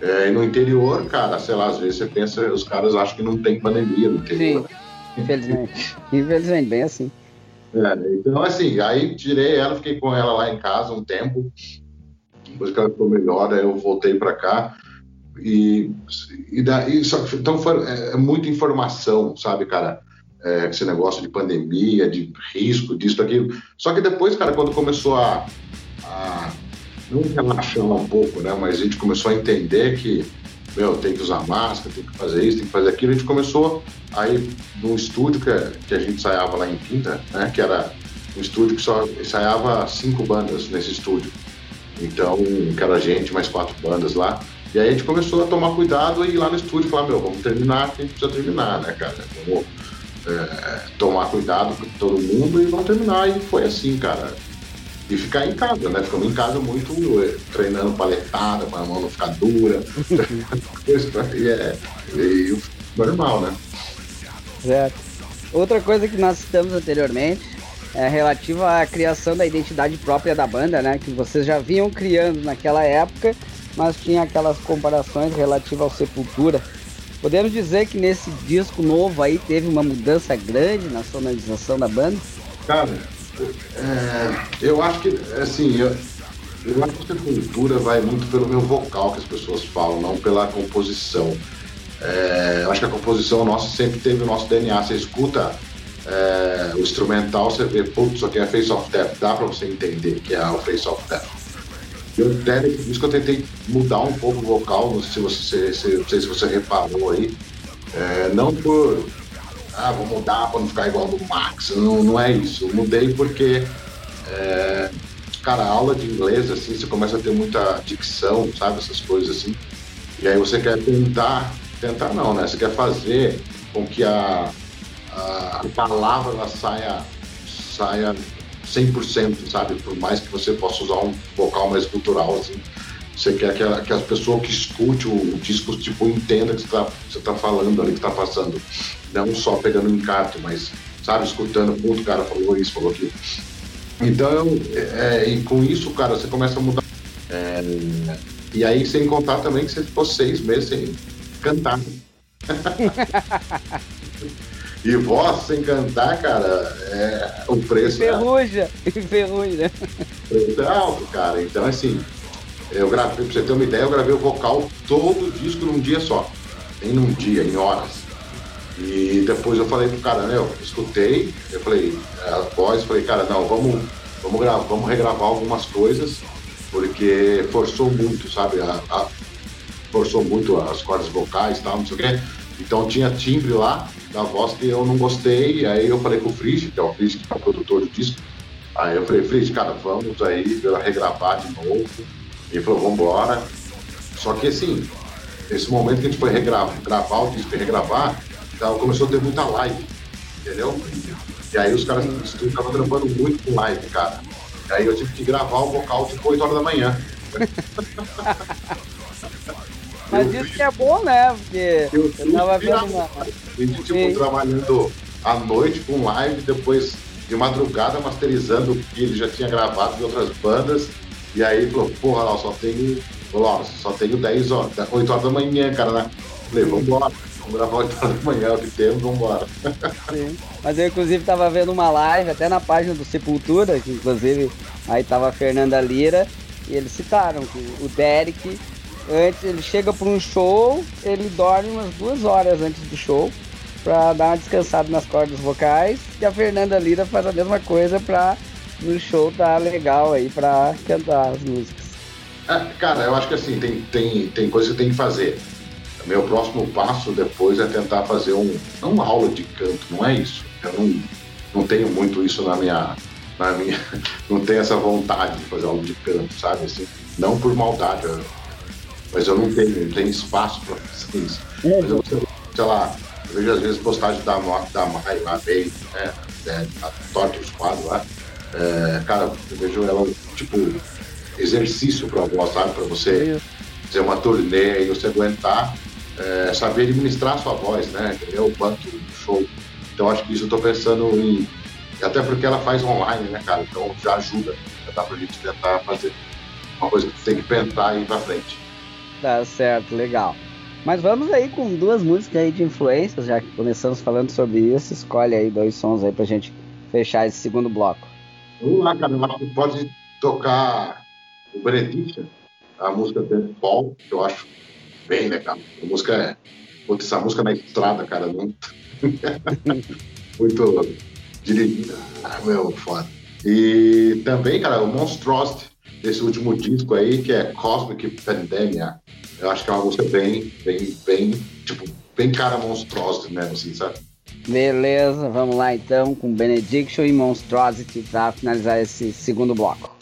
É, e no interior, cara, sei lá, às vezes você pensa, os caras acham que não tem pandemia no interior. Sim, infelizmente. infelizmente, bem assim. É, então, assim, aí tirei ela, fiquei com ela lá em casa um tempo. Depois que ela ficou melhor, aí eu voltei para cá. E, e, daí, só, então foi é, é, muita informação, sabe, cara? É, esse negócio de pandemia, de risco, disso, daquilo. Só que depois, cara, quando começou a, a não relaxar um pouco, né? Mas a gente começou a entender que meu, tem que usar máscara, tem que fazer isso, tem que fazer aquilo. A gente começou aí no estúdio que, que a gente ensaiava lá em Pinta, né? Que era um estúdio que só ensaiava cinco bandas nesse estúdio. Então, que era a gente, mais quatro bandas lá. E aí a gente começou a tomar cuidado e ir lá no estúdio e falar, meu, vamos terminar, que a gente precisa terminar, né, cara? Vamos é, tomar cuidado com todo mundo e vamos terminar. E foi assim, cara e ficar em casa, né? Ficamos em casa muito eh, treinando paletada para a mão não ficar dura. e é e, normal, né? Certo. Outra coisa que nós citamos anteriormente é relativa à criação da identidade própria da banda, né? Que vocês já vinham criando naquela época, mas tinha aquelas comparações relativas ao Sepultura. Podemos dizer que nesse disco novo aí teve uma mudança grande na sonorização da banda? Cara, é, eu acho que, assim, eu, eu acho que a cultura vai muito pelo meu vocal que as pessoas falam, não pela composição. É, eu acho que a composição nossa sempre teve o nosso DNA. Você escuta é, o instrumental, você vê, putz, isso aqui é Face of Death, dá pra você entender que é o Face of Death. Eu até, isso que eu tentei mudar um pouco o vocal, não sei se você, se, se você reparou aí. É, não por ah, vou mudar para não ficar igual do Max. Não, não é isso. Eu mudei porque, é, cara, aula de inglês, assim, você começa a ter muita dicção, sabe? Essas coisas assim. E aí você quer tentar, tentar não, né? Você quer fazer com que a, a, palavra ela saia, saia 100%, sabe? Por mais que você possa usar um vocal mais cultural, assim. Você quer que, a, que as pessoas que escute o, disco, tipo, entenda que você está tá falando ali, que está passando não só pegando um encarto, mas, sabe, escutando, o cara falou isso, falou aquilo. Então, é, e com isso, cara, você começa a mudar. É, e aí, sem contar também que você ficou seis meses sem cantar. e voz sem cantar, cara, é, o preço. Ferruja, é, ferruja. O preço é alto, cara. Então, assim, eu gravei, pra você ter uma ideia, eu gravei o vocal todo o disco num dia só. Nem num dia, em horas. E depois eu falei pro cara, né, eu escutei, eu falei, a voz, falei, cara, não, vamos, vamos, gravar, vamos regravar algumas coisas, porque forçou muito, sabe? A, a, forçou muito as cordas vocais e tal, não sei o quê. Então tinha timbre lá da voz que eu não gostei, aí eu falei com o Fridge, que é o Fridge que é o produtor do disco. Aí eu falei, Fridge, cara, vamos aí regravar de novo. Ele falou, vambora. Só que assim, nesse momento que a gente foi regravar, gravar o disco e regravar, então, começou a ter muita live, entendeu? E aí os caras estavam trampando muito com live, cara. E aí eu tive que gravar o vocal tipo 8 horas da manhã. Mas isso que é bom, né? Porque eu, eu tava vendo uma... A gente, tipo, trabalhando à noite com live, depois de madrugada masterizando o que ele já tinha gravado de outras bandas. E aí falou, porra, lá, só tenho. Falou, só tenho 10 horas, 8 horas da manhã, cara, né? Falei, vambora, vamos gravar 8 horas da manhã, o que temos, vambora. Sim. Mas eu inclusive tava vendo uma live, até na página do Sepultura, que inclusive aí tava a Fernanda Lira, e eles citaram que o Derek, antes ele chega para um show, ele dorme umas duas horas antes do show para dar uma descansada nas cordas vocais, e a Fernanda Lira faz a mesma coisa para no show tá legal aí para cantar as músicas. É, cara, eu acho que assim, tem, tem, tem coisa que tem que fazer. Meu próximo passo depois é tentar fazer um. Não uma aula de canto, não é isso. Eu não, não tenho muito isso na minha. Na minha não tenho essa vontade de fazer aula de canto, sabe? Assim, não por maldade, eu, mas eu não tenho, não tenho espaço para fazer isso. Uhum. Mas eu, sei lá, eu vejo às vezes postagem da, da Mai lá, bem, né? É, a Torta os Quadros lá. É, cara, eu vejo ela, tipo, exercício para voz, sabe? Para você fazer uma turnê e você aguentar, é, saber administrar a sua voz, né? Entendeu? Quanto show. Então acho que isso eu tô pensando em. Até porque ela faz online, né, cara? Então já ajuda. Já dá pra gente tentar fazer uma coisa que você tem que pensar e ir pra frente. Tá certo, legal. Mas vamos aí com duas músicas aí de influências, já que começamos falando sobre isso. Escolhe aí dois sons aí pra gente fechar esse segundo bloco. Vamos lá, cara. Pode tocar o Benediction, a música do Paul, que eu acho bem legal. A música é. Putz, essa música na estrada, cara, muito. muito dirigida. Ah, meu, foda. E também, cara, o Monstrosity, desse último disco aí, que é Cosmic Pandemia. Eu acho que é uma música bem, bem, bem, tipo, bem cara Monstrosity mesmo, assim, sabe? Beleza, vamos lá então com Benediction e Monstrosity para finalizar esse segundo bloco.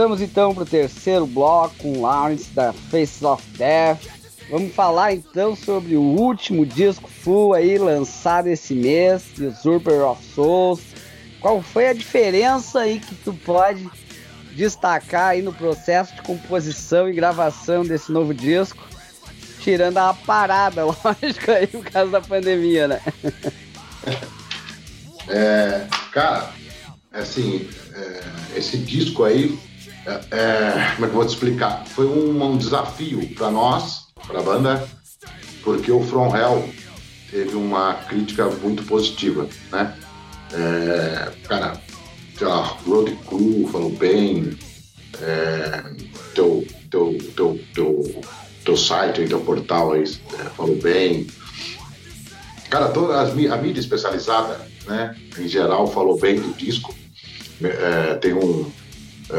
Voltamos então para o terceiro bloco com Lawrence da Face of Death. Vamos falar então sobre o último disco full aí lançado esse mês, Usurper of Souls. Qual foi a diferença aí que tu pode destacar aí no processo de composição e gravação desse novo disco? Tirando a parada, lógico, aí por causa da pandemia, né? É, cara, assim, é, esse disco aí, é, é, como é que eu vou te explicar? Foi um, um desafio para nós, para a banda, porque o From Hell teve uma crítica muito positiva, né? É, cara, a Road Crew falou bem, é, teu, teu, teu, teu, teu site, teu portal aí é, falou bem. Cara, toda as, a mídia especializada, né, em geral, falou bem do disco é, tem um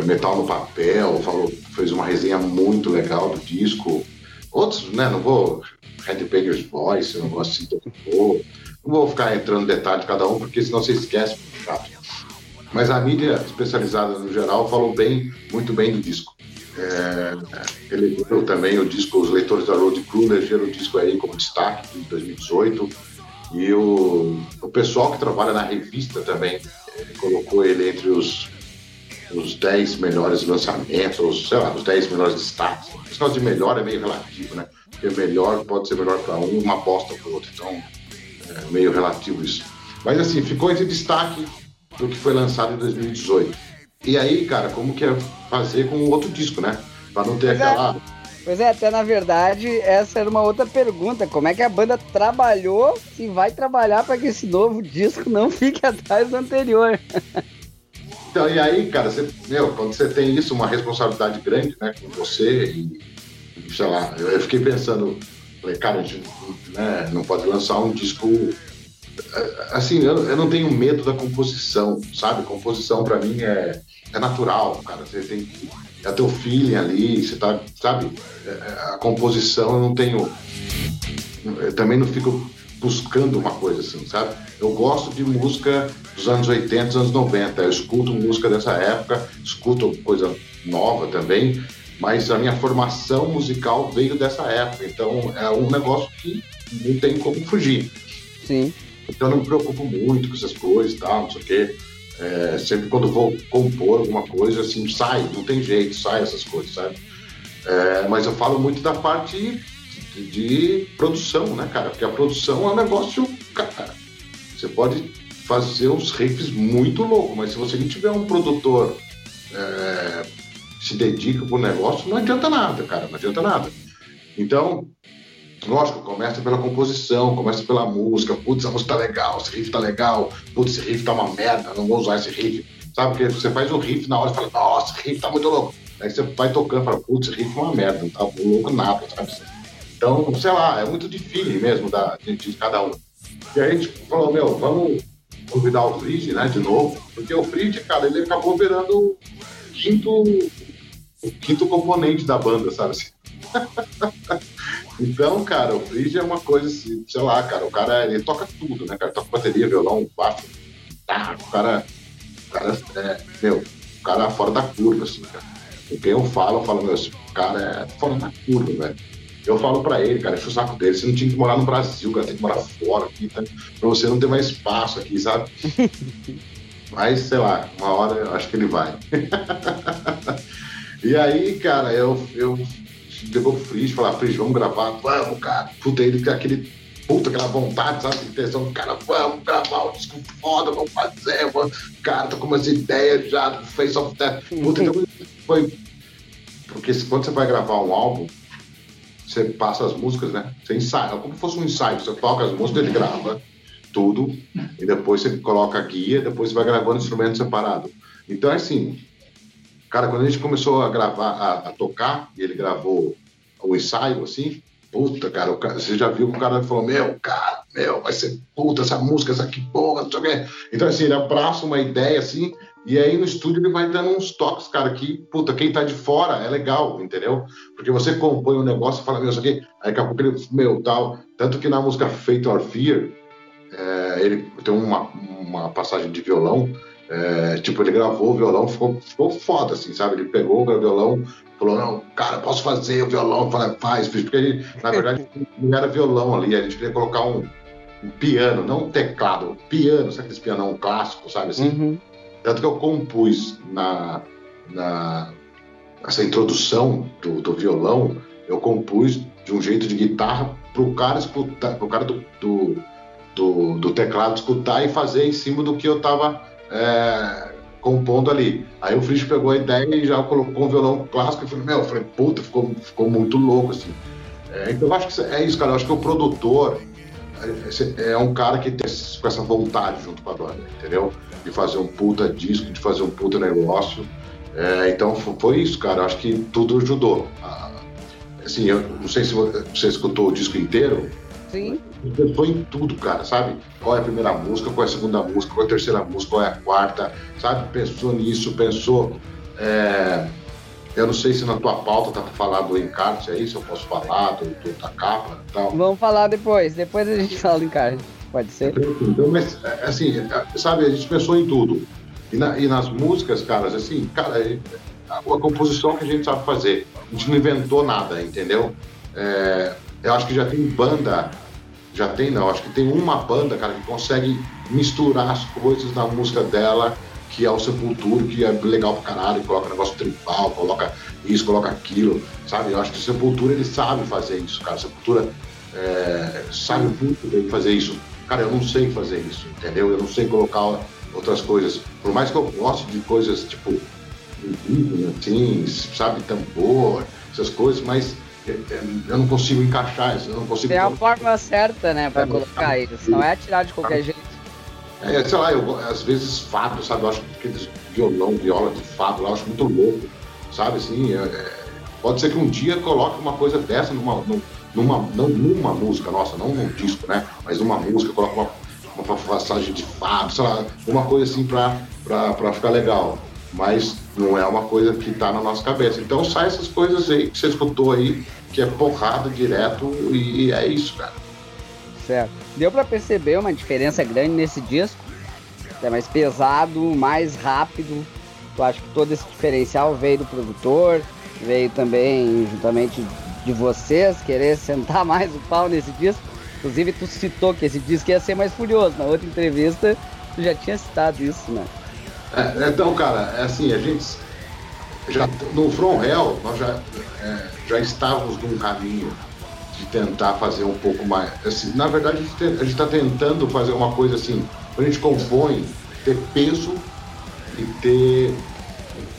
Metal no Papel, falou, fez uma resenha muito legal do disco. Outros, né, não vou. Headbangers Voice, eu não gosto assim, vou, não vou ficar entrando no detalhe de cada um, porque senão você esquece. Mas a mídia especializada no geral falou bem, muito bem do disco. É, ele viu também o disco, os leitores da Road Crew elegeram o disco aí como destaque de 2018. E o, o pessoal que trabalha na revista também ele colocou ele entre os, os 10 melhores lançamentos, ou sei lá, os 10 melhores destaques. Esse negócio de melhor é meio relativo, né? Porque melhor pode ser melhor para um, uma aposta para o outro. Então, é meio relativo isso. Mas assim, ficou esse destaque do que foi lançado em 2018. E aí, cara, como que é fazer com o outro disco, né? Para não ter pois aquela. É. Pois é, até na verdade, essa era uma outra pergunta. Como é que a banda trabalhou e vai trabalhar para que esse novo disco não fique atrás do anterior? Então, e aí, cara, você, meu, quando você tem isso, uma responsabilidade grande, né, com você, e, sei lá, eu fiquei pensando, falei, cara, a gente né, não pode lançar um disco. Assim, eu, eu não tenho medo da composição, sabe? Composição para mim é, é natural, cara. Você tem que é teu feeling ali, você tá, sabe? É, é, a composição eu não tenho. Eu também não fico buscando uma coisa assim, sabe? Eu gosto de música dos anos 80, dos anos 90. Eu escuto música dessa época, escuto coisa nova também, mas a minha formação musical veio dessa época. Então é um negócio que não tem como fugir. Sim. Então eu não me preocupo muito com essas coisas e tal, não sei o quê. É, sempre quando vou compor alguma coisa, assim, sai, não tem jeito, sai essas coisas, sabe? É, mas eu falo muito da parte de, produção, né, cara? Porque a produção é um negócio, cara, você pode fazer uns riffs muito loucos, mas se você não tiver um produtor é, que se dedica pro negócio, não adianta nada, cara, não adianta nada. Então, Lógico, começa pela composição, começa pela música. Putz, a música tá legal, esse riff tá legal. Putz, esse riff tá uma merda, não vou usar esse riff. Sabe? Porque você faz o riff na hora e fala, nossa, esse riff tá muito louco. Aí você vai tocando e fala, putz, esse riff é uma merda, não tá louco nada, sabe? Então, sei lá, é muito feeling mesmo da, de, de cada um. E aí a gente falou, meu, vamos convidar o Frid, né, de novo, porque o Frid, cara, ele acabou virando o quinto, o quinto componente da banda, sabe assim? Então, cara, o Frige é uma coisa assim, sei lá, cara, o cara ele toca tudo, né, cara? Toca bateria, violão, baixo, tá, o cara, o cara é, meu, o cara é fora da curva, assim, cara. Com quem eu falo, eu falo, meu, esse cara é fora da curva, velho. Eu falo pra ele, cara, enche o saco dele, você não tinha que morar no Brasil, cara, tem que morar fora aqui, tá? pra você não ter mais espaço aqui, sabe? Mas, sei lá, uma hora eu acho que ele vai. e aí, cara, eu, eu levou o Frizz, falar, Frizz, vamos gravar, vamos, cara. Puta, ele aquele, puta, aquela vontade, sabe, intenção, cara, vamos gravar um disco foda, vamos fazer, mano. Cara, tô com umas ideias já do Face of Death. Puta, então foi. Porque quando você vai gravar um álbum, você passa as músicas, né? Você ensaia, é como se fosse um ensaio, você toca as músicas, ele grava tudo, e depois você coloca a guia, depois vai gravando instrumento separado. Então, é assim, Cara, quando a gente começou a gravar, a, a tocar, e ele gravou o ensaio, assim, puta, cara, cara, você já viu que o cara falou, meu, cara, meu, vai ser puta essa música, essa que porra, não sei o. Então, assim, ele abraça uma ideia, assim, e aí no estúdio ele vai dando uns toques, cara, que, puta, quem tá de fora é legal, entendeu? Porque você compõe um negócio e fala, meu, isso aqui, aí daqui a pouco ele, meu, tal. Tanto que na música Fate or Fear, é, ele tem uma, uma passagem de violão É, tipo, ele gravou o violão, ficou, ficou foda, assim, sabe? Ele pegou o violão, falou, não, cara, posso fazer o violão? Eu falei, faz, porque ele, na verdade, não era violão ali, a gente queria colocar um, um piano, não um teclado, um piano, sabe aquele pianão clássico, sabe assim? Uhum. Tanto que eu compus na, na essa introdução do, do violão, eu compus de um jeito de guitarra pro cara escutar, pro cara do, do, do, do teclado escutar e fazer em cima do que eu tava é, compondo ali. Aí o Frisch pegou a ideia e já colocou um violão clássico e falei, meu, eu falei, puta, ficou, ficou muito louco, assim. É, então eu acho que é isso, cara. Eu acho que o produtor é, um cara que tem com essa vontade junto com a banda, entendeu? De fazer um puta disco, de fazer um puta negócio. É, então foi isso, cara. Acho que tudo ajudou. Assim, eu não sei se você escutou o disco inteiro. Sim. Pensou em tudo, cara, sabe? Qual é a primeira música, qual é a segunda música, qual é a terceira música, qual é a quarta, sabe? Pensou nisso, pensou. É... Eu não sei se na tua pauta tá falando do encarte aí, se eu posso falar do, do da capa e tal. Vamos falar depois, depois a gente fala do encarte. Pode ser? Então, mas, é, assim, é, sabe, a gente pensou em tudo. E, na, e nas músicas, caras, assim, cara, a, a, composição que a gente sabe fazer. A gente não inventou nada, entendeu? É, eu acho que já tem banda, já tem não, acho que tem uma banda, cara, que consegue misturar as coisas na música dela, que é o Sepultura, que é legal pra caralho, coloca negócio tribal, coloca isso, coloca aquilo, sabe? Eu acho que o Sepultura, ele sabe fazer isso, cara. Sepultura é, sabe muito bem fazer isso. Cara, eu não sei fazer isso, entendeu? Eu não sei colocar outras coisas. Por mais que eu goste de coisas tipo assim, sabe, tambor, essas coisas, mas é, é, eu não consigo encaixar isso, eu não consigo. Tem a forma certa, né, para é, colocar isso, não é tirar de qualquer jeito. É, sei lá, eu, às vezes fado, sabe, eu acho que aqueles violão, viola de fado lá, eu acho muito louco, sabe, assim, é, pode ser que um dia coloque uma coisa dessa numa, numa, não numa música nossa, não num disco, né, mas numa música, coloque uma uma passagem de fado, sei lá, uma coisa assim para ficar legal. Mas não é uma coisa que está na nossa cabeça. Então sai essas coisas aí que você escutou aí, que é porrada direto e é isso, cara. Certo. Deu para perceber uma diferença grande nesse disco. É mais pesado, mais rápido. Eu acho que todo esse diferencial veio do produtor, veio também juntamente de vocês querer sentar mais o pau nesse disco. Inclusive, tu citou que esse disco ia ser mais furioso. Na outra entrevista, tu já tinha citado isso, né? É, então, cara, é assim, a gente. Já, no From Hell, nós já, é, já estávamos num caminho de tentar fazer um pouco mais. Assim, na verdade, a gente está tentando fazer uma coisa assim, quando a gente compõe, ter peso e ter.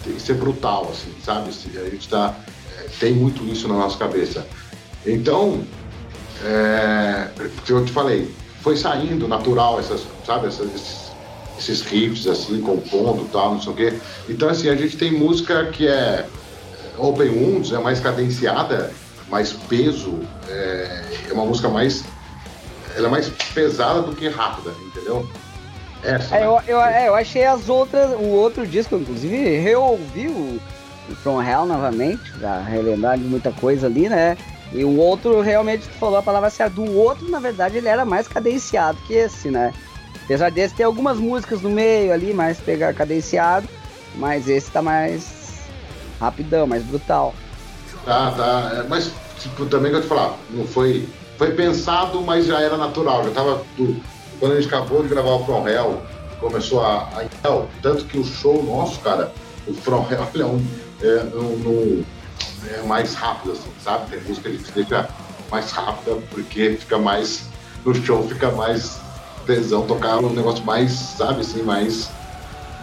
ter ser brutal, assim, sabe? A gente tá, é, tem muito isso na nossa cabeça. Então, é, eu te falei, foi saindo natural essas, sabe, essas, esses, esses riffs assim, compondo tal, não sei o quê. Então assim, a gente tem música que é Open Wounds, é mais cadenciada, mais peso, é, é uma música mais ela é mais pesada do que rápida, entendeu? Essa, é, né? eu, eu, é, eu achei as outras, o outro disco, inclusive, reouvi o, o From Hell novamente, pra relembrar de muita coisa ali, né? E o outro, realmente, falou a palavra certa. Do outro, na verdade, ele era mais cadenciado que esse, né? Apesar desse ter algumas músicas no meio ali, mais pegar cadenciado, mas esse tá mais rapidão, mais brutal. Tá, tá. É, mas tipo, também que eu te falar, não foi. Foi pensado, mas já era natural. Já tava. Do, quando a gente acabou de gravar o From Hell, começou a, a. Tanto que o show nosso, cara, o From Hell é um. É, no é, mais rápido, assim, sabe? Tem música que deixa mais rápida, porque fica mais. No show fica mais tesão tocar um negócio mais, sabe, assim, mais.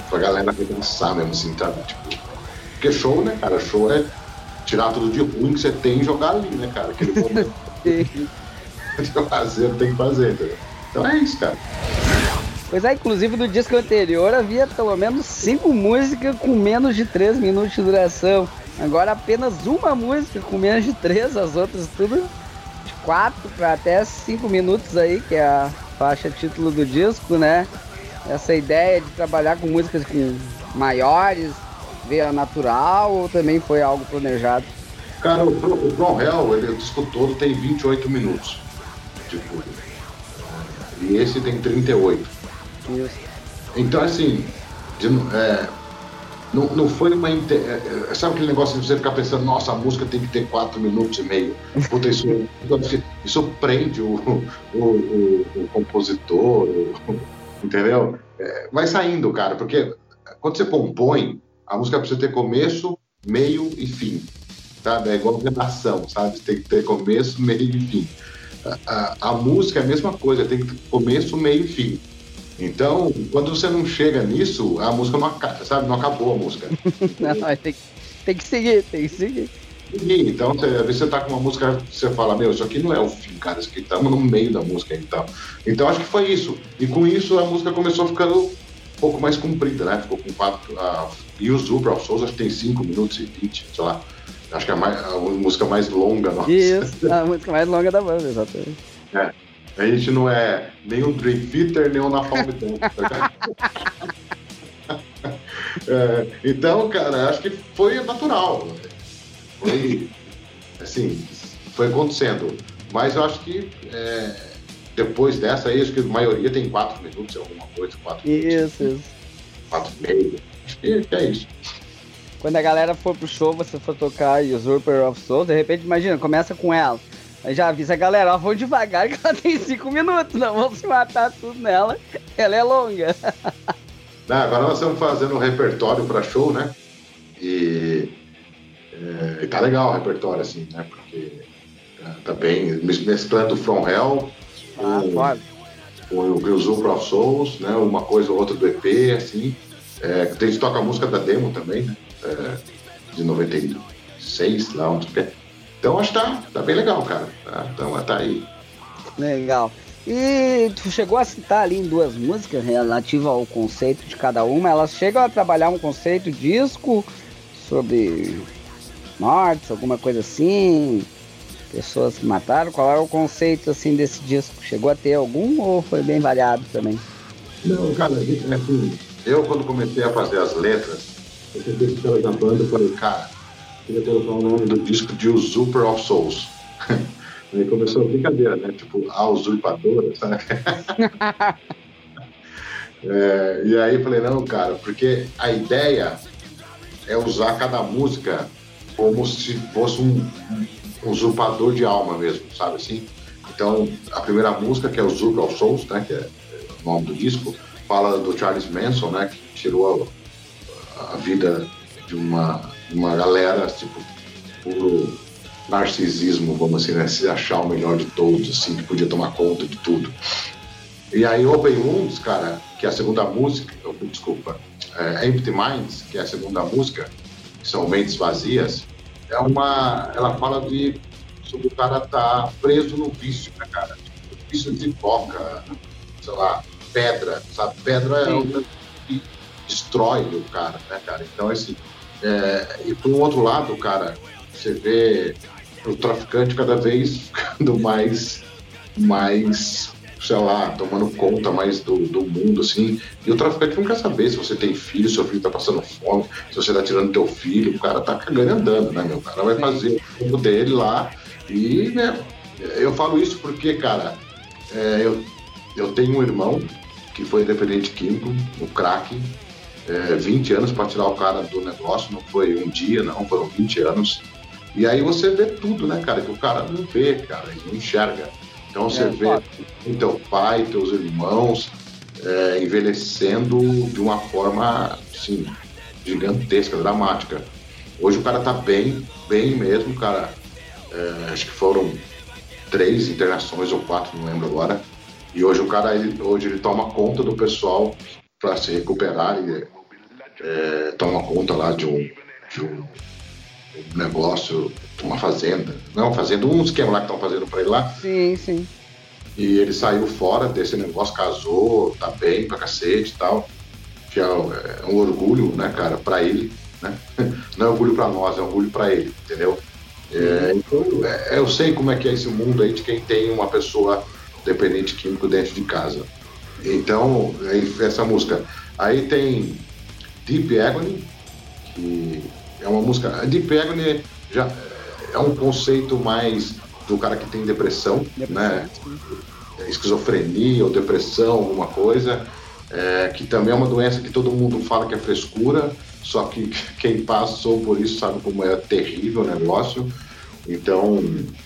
pra galera repensar mesmo, assim, sabe? Tipo. Porque show, né, cara? Show é tirar tudo de ruim que você tem e jogar ali, né, cara? Aquele momento. fazer, tem que fazer, entendeu? Então é isso, cara. Pois é, inclusive do disco anterior havia pelo menos cinco músicas com menos de 3 minutos de duração. Agora apenas uma música com menos de três, as outras tudo de quatro para até cinco minutos aí, que é a faixa título do disco, né? Essa ideia de trabalhar com músicas com maiores, veio natural ou também foi algo planejado? Cara, o, o ele, o disco todo tem 28 minutos. Tipo, e esse tem 38. Isso. Então, assim, de, é, não, não foi uma. É, é, sabe aquele negócio de você ficar pensando, nossa, a música tem que ter quatro minutos e meio. Puta, isso, isso prende o, o, o, o compositor, entendeu? É, vai saindo, cara, porque quando você compõe, a música precisa ter começo, meio e fim. Sabe? É igual redação, sabe? Tem que ter começo, meio e fim. A, a, a música é a mesma coisa, tem que ter começo, meio e fim. Então, quando você não chega nisso, a música não, sabe, não acabou a música. não, tem, tem que seguir, tem que seguir. Então, você, às vezes você tá com uma música, você fala, meu, isso aqui não é o fim, cara, isso aqui estamos no meio da música então. Então acho que foi isso. E com isso a música começou ficando um pouco mais comprida, né? Ficou com quatro. Uh, e o of Souls acho que tem 5 minutos e 20, sei lá. Acho que é a, mais, a música mais longa nossa. Isso, a música mais longa da banda, exatamente. É. A gente não é nem um Dream Theater, nem um Napalm Dance. é, então, cara, acho que foi natural. Foi, assim, foi acontecendo. Mas eu acho que é, depois dessa aí, acho que a maioria tem quatro minutos, alguma coisa, quatro isso, minutos. Isso, Quatro e meio. Acho que é isso. Quando a galera for pro show, você for tocar Usurper of Souls, de repente, imagina, começa com ela. Aí já avisa a galera, ó, vão devagar que ela tem cinco minutos, não vamos se matar tudo nela, ela é longa. Não, agora nós estamos fazendo um repertório para show, né? E, é, e, tá legal o repertório, assim, né? Porque é, tá bem mesclando From Hell ah, com, o, o Usurper of Souls, né? Uma coisa ou outra do EP, assim. É, a gente toca a música da demo também, né? É, de 96, lá onde quer. Então acho que tá, tá bem legal, cara. Tá, então tá aí. Legal. E tu chegou a citar ali em duas músicas relativa ao conceito de cada uma. Elas chegam a trabalhar um conceito disco sobre mortes, alguma coisa assim, pessoas que mataram. Qual era o conceito assim desse disco? Chegou a ter algum ou foi bem variado também? Não, cara, assim, eu quando comecei a fazer as letras, eu tentei que da banda, eu falei, cara, queria colocar o nome do disco de Usurper of Souls. Aí começou a brincadeira, né? Tipo, a usurpadora, sabe? é, e aí falei, não, cara, porque a ideia é usar cada música como se fosse um usurpador de alma mesmo, sabe assim? Então, a primeira música, que é Usurper of Souls, né? Que é o nome do disco, fala do Charles Manson, né? Que tirou a, a vida de uma uma galera, tipo, puro narcisismo, vamos assim, né? Se achar o melhor de todos, assim, que podia tomar conta de tudo. E aí Open Wounds, cara, que é a segunda música, desculpa, é Empty Minds, que é a segunda música, que são mentes vazias, é uma, ela fala de sobre o cara tá preso no vício, né, cara? Tipo, vício de coca, sei lá, pedra, sabe? Pedra é o que destrói o cara, né, cara? Então, assim, é, e por um outro lado, cara, você vê o traficante cada vez ficando mais, mais, sei lá, tomando conta mais do, do mundo, assim. E o traficante não quer saber se você tem filho, se seu filho tá passando fome, se você tá tirando teu filho, o cara tá cagando andando, né, meu? O cara vai fazer o tempo dele lá e, né, eu falo isso porque, cara, é, eu, eu tenho um irmão que foi independente químico, o crack, é, 20 anos para tirar o cara do negócio, não foi um dia, não, foram 20 anos. E aí você vê tudo, né, cara, que o cara não vê, cara, ele não enxerga. Então você é, vê claro. teu pai, teus irmãos é, envelhecendo de uma forma, assim, gigantesca, dramática. Hoje o cara tá bem, bem mesmo, cara. É, acho que foram três internações ou quatro, não lembro agora. E hoje o cara, ele, hoje ele toma conta do pessoal para se recuperar e é, toma conta lá de um, de um negócio, uma fazenda. Não, uma fazenda, um esquema lá que estão fazendo para ele lá. Sim, sim. E ele saiu fora desse negócio, casou, tá bem pra cacete e tal. Que é, é um orgulho, né, cara, pra ele. Né? Não é orgulho pra nós, é orgulho pra ele, entendeu? É, então, é, eu sei como é que é esse mundo aí de quem tem uma pessoa dependente químico dentro de casa. Então, essa música. Aí tem Deep Agony, que é uma música. A Deep Agony já é um conceito mais do cara que tem depressão, depressão né? Esquizofrenia ou depressão, alguma coisa. é, que também é uma doença que todo mundo fala que é frescura, só que quem passou por isso sabe como é terrível o negócio. Então,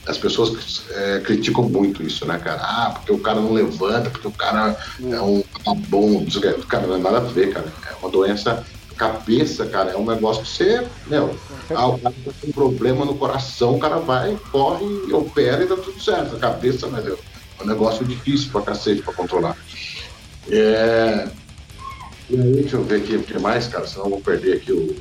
as pessoas é, criticam muito isso, né, cara? Ah, porque o cara não levanta, porque o cara é um tá bom. Cara, não é nada a ver, cara. É uma doença. Cabeça, cara, é um negócio que você. Meu, o cara tá um problema no coração, o cara vai, corre, opera e dá tudo certo. A cabeça, meu é um negócio difícil pra cacete pra controlar. É... E aí, deixa eu ver aqui o que mais, cara, senão eu vou perder aqui o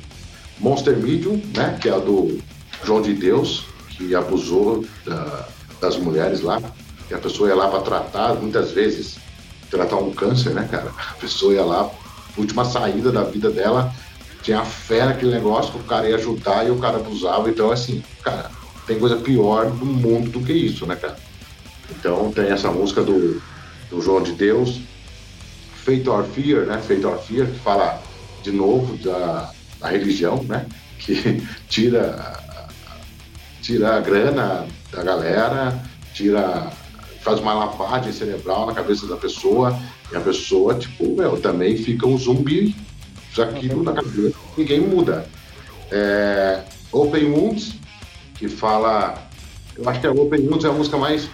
Monster Medium, né? Que é a do João de Deus, que abusou da, das mulheres lá. E a pessoa ia lá para tratar, muitas vezes, tratar um câncer, né, cara? A pessoa ia lá, última saída da vida dela, tinha fé naquele negócio que o cara ia ajudar e o cara abusava. Então, assim, cara, tem coisa pior no mundo do que isso, né, cara? Então, tem essa música do, do João de Deus, Feito or Fear, né? Feito or Fear, que fala de novo da, da religião, né? Que tira, tira a grana da galera, tira faz uma lavagem cerebral na cabeça da pessoa e a pessoa, tipo, meu, também fica um zumbi aquilo na cabeça, ninguém muda. É, Open Wounds, que fala. Eu acho que a Open Wounds é a música mais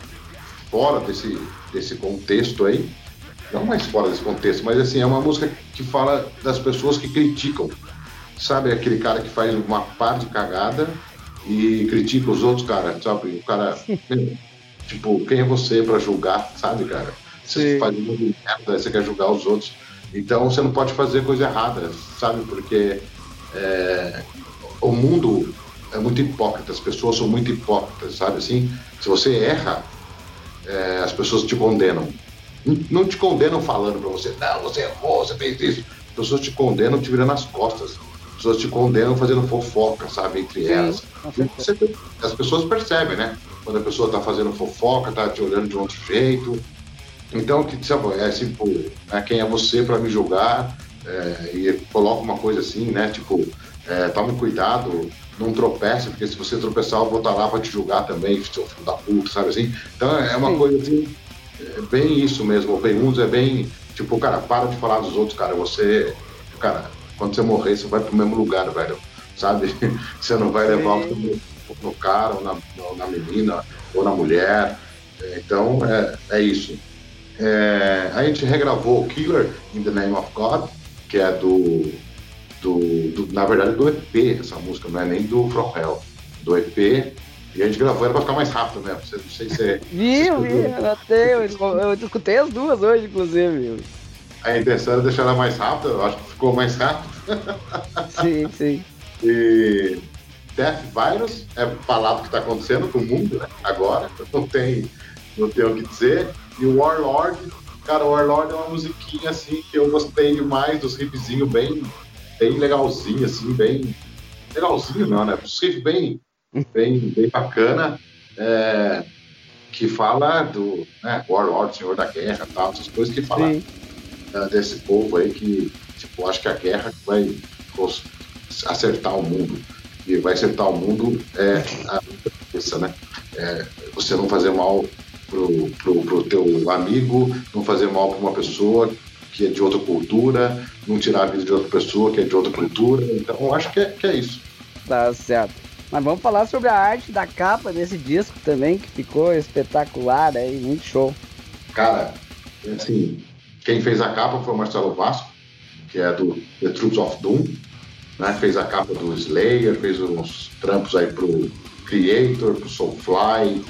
fora desse, desse contexto aí, não mais fora desse contexto, mas assim, é uma música que fala das pessoas que criticam. Sabe aquele cara que faz uma par de cagada e critica os outros caras, sabe? O cara, tipo, quem é você para julgar, sabe, cara? Você Sim. faz um merda, você quer julgar os outros. Então você não pode fazer coisa errada, sabe? Porque é, o mundo é muito hipócrita, as pessoas são muito hipócritas, sabe assim? Se você erra, é, as pessoas te condenam não te condenam falando para você, não, você errou, você fez isso. As pessoas te condenam te virando as costas. As pessoas te condenam fazendo fofoca, sabe, entre Sim, elas. Você, as pessoas percebem, né? Quando a pessoa tá fazendo fofoca, tá te olhando de outro jeito. Então, que sabe, é tipo, né, quem é você para me julgar? É, e coloca uma coisa assim, né? Tipo, é, tome cuidado, não tropece, porque se você tropeçar, eu vou estar tá lá para te julgar também, seu filho da puta, sabe assim? Então é uma Sim. coisa assim é bem isso mesmo. O Wounds é bem. Tipo, cara, para de falar dos outros, cara. Você. Cara, quando você morrer, você vai pro mesmo lugar, velho. Sabe? Você não vai levar o no cara, ou na, ou na menina, ou na mulher. Então, é, é isso. É, a gente regravou Killer in the Name of God, que é do, do, do, na verdade, do EP, essa música, não é nem do From Hell, do EP, e a gente gravou ela pra ficar mais rápido mesmo. Não sei se é. Viu, viu, eu. Eu escutei as duas hoje, inclusive. A intenção era deixar ela mais rápida, eu acho que ficou mais rápido. Sim, sim. E Death Virus é falado o que está acontecendo com o mundo né? agora, não tem, não tem o que dizer. E o Warlord, cara, o Warlord é uma musiquinha assim que eu gostei demais, dos riffzinhos bem, bem legalzinho, assim, bem. Legalzinho não, né? Os riffs bem bem, bem bacana, é, que fala do né, Warlord, Senhor da Guerra, tal, essas coisas que falam uh, desse povo aí que, tipo, acho que a guerra vai acertar o mundo. E vai acertar o mundo é a cabeça, né? É, você não fazer mal pro, pro, pro teu amigo, não fazer mal para uma pessoa que é de outra cultura, não tirar a vida de outra pessoa que é de outra cultura. Então, acho que é, que é isso. Tá certo. Mas vamos falar sobre a arte da capa desse disco também, que ficou espetacular aí, muito show. Cara, assim, quem fez a capa foi o Marcelo Vasco, que é do The Troops of Doom, né? Fez a capa do Slayer, fez uns trampos aí pro Creator, pro Soulfly,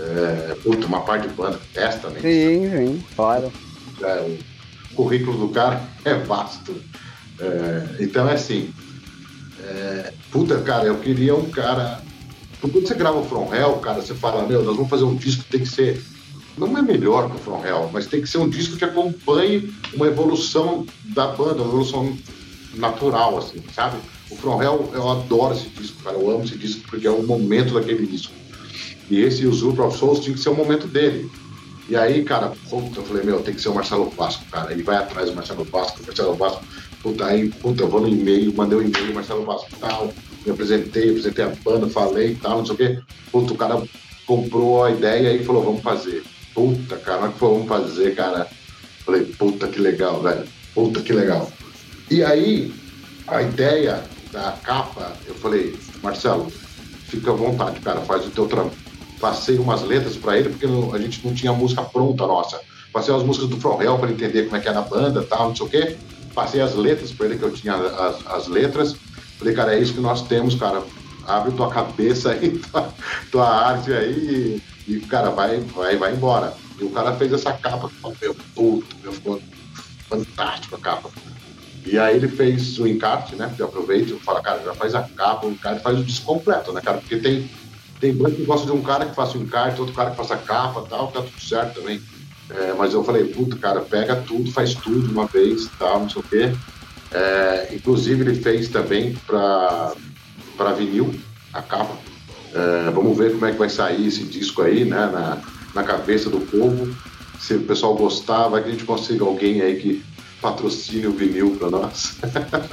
é, puta, uma parte de banda, Testament. Sim, sim, fora. É, o currículo do cara é vasto. É, então é assim, é, puta, cara, eu queria um cara. Quando você grava o From Hell, cara, você fala, meu, nós vamos fazer um disco que tem que ser. Não é melhor que o From Hell, mas tem que ser um disco que acompanhe uma evolução da banda, uma evolução natural, assim, sabe? O From Hell, eu adoro esse disco, cara, eu amo esse disco porque é o momento daquele disco. E esse Usurper of Souls tinha que ser o momento dele. E aí, cara, eu falei, meu, tem que ser o Marcelo Vasco, cara. Ele vai atrás do Marcelo Vasco, o Marcelo Vasco Puta, aí, puta, eu vou no e-mail, mandei um e-mail, Marcelo Vasco tal, me apresentei, apresentei a banda, falei e tal, não sei o quê. Puta, o cara comprou a ideia e falou, vamos fazer. Puta, cara, que vamos fazer, cara? Falei, puta, que legal, velho. Puta que legal. E aí, a ideia da capa, eu falei, Marcelo, fica à vontade, cara, faz o teu trampo. Passei umas letras para ele, porque a gente não tinha música pronta nossa. Passei as músicas do From Hell para entender como é que era a banda tal, não sei o quê. Passei as letras para ele, que eu tinha as, as letras. Falei, cara, é isso que nós temos, cara. Abre tua cabeça aí, tua, tua arte aí e, e, cara, vai, vai, vai embora. E o cara fez essa capa, meu, puto, meu, ficou fantástico a capa. E aí ele fez o encarte, né? Eu aproveito e falo, cara, já faz a capa, o cara faz o disco completo, né, cara? Porque tem, tem banda que gosta de um cara que faça o encarte, outro cara que faça a capa tal, tá tudo certo também. É, mas eu falei, puta, cara, pega tudo, faz tudo de uma vez tal, não sei o quê. É, inclusive ele fez também para vinil a capa. É, vamos ver como é que vai sair esse disco aí, né? Na, na cabeça do povo. Se o pessoal gostar, vai que a gente consiga alguém aí que patrocine o vinil para nós.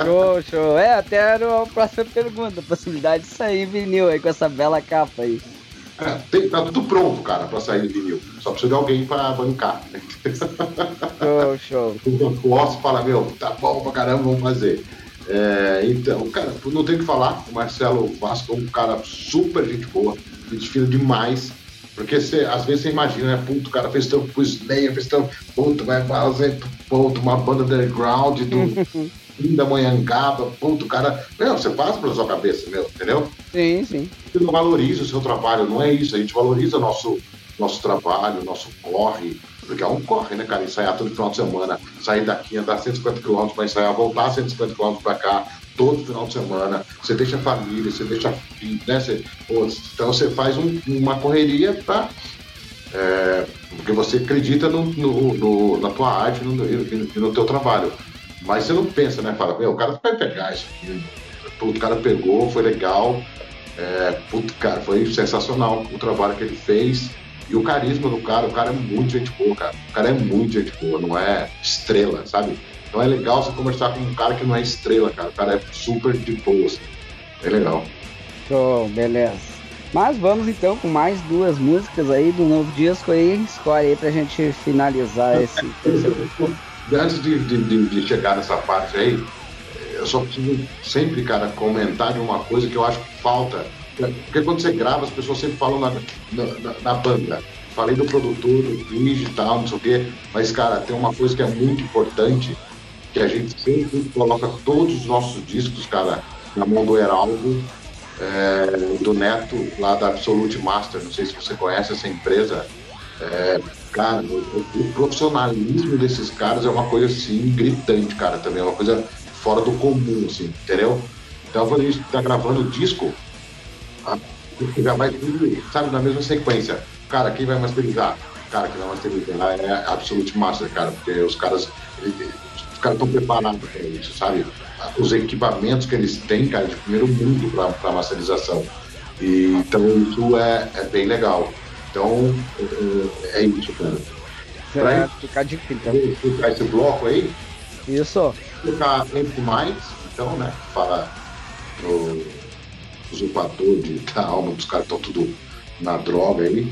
Show, show. É, até era a próxima pergunta, a possibilidade de sair vinil aí com essa bela capa aí. É, tem, tá tudo pronto, cara, para sair vinil. Só precisa de alguém para bancar. Show, show. Eu posso falar, meu, tá bom pra caramba, vamos fazer. É, então, cara, não tem o que falar. O Marcelo Vasco é um cara super gente boa, gente fina demais. Porque você, às vezes você imagina, né? Puto, o cara fez tão com Slayer, fez tão. Puto, vai fazer puto, uma banda underground do da Manhangaba, puto, o cara. Meu, você passa pela sua cabeça, meu, entendeu? Sim, sim. Você não valoriza o seu trabalho, não é isso. A gente valoriza nosso, nosso trabalho, nosso corre. Porque é um corre, né, cara? Ensaiar todo final de semana, sair daqui, andar 150 km para ensaiar, voltar 150 km para cá, todo final de semana, você deixa a família, você deixa filho, né? Você, então você faz um, uma correria para é, porque você acredita no, no, no, na tua arte no, e no teu trabalho. Mas você não pensa, né? Fala, o cara vai pegar isso aqui. o cara pegou, foi legal. É, cara, foi sensacional o trabalho que ele fez. E o carisma do cara, o cara é muito gente boa, cara. O cara é muito gente boa, não é estrela, sabe? Então é legal você conversar com um cara que não é estrela, cara. O cara é super de boa, assim. É legal. Show, beleza. Mas vamos então com mais duas músicas aí do novo disco aí. Escolhe aí pra gente finalizar esse. Antes de, de, de, chegar nessa parte aí, eu só preciso sempre, cara, comentar de uma coisa que eu acho que falta. Porque quando você grava, as pessoas sempre falam na, na, na banda. Falei do produtor, do digital, não sei o quê. Mas, cara, tem uma coisa que é muito importante que a gente sempre coloca todos os nossos discos, cara, na mão do Heraldo, é, do Neto, lá da Absolute Master. Não sei se você conhece essa empresa. É, cara, o, o, profissionalismo desses caras é uma coisa assim gritante, cara, também. É uma coisa fora do comum, assim, entendeu? Então, quando a gente tá gravando o disco, já vai tudo, sabe, na mesma sequência. Cara, quem vai masterizar? Cara, quem vai masterizar é Absolute Master, cara, porque os caras os caras estão preparados para isso, sabe? Os equipamentos que eles têm, cara, de primeiro mundo para masterização. E, então isso é, é bem legal. Então é, é isso, cara. Certo, ficar de então. Ficar esse bloco aí. Isso. Ficar Empty Minds, então, né? Fala do usurpador de, da alma dos caras estão tudo na droga aí.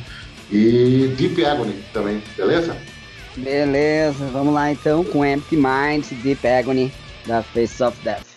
E Deep Agony também, beleza? Beleza, vamos lá então com Empty Minds, Deep Agony da Face of Death.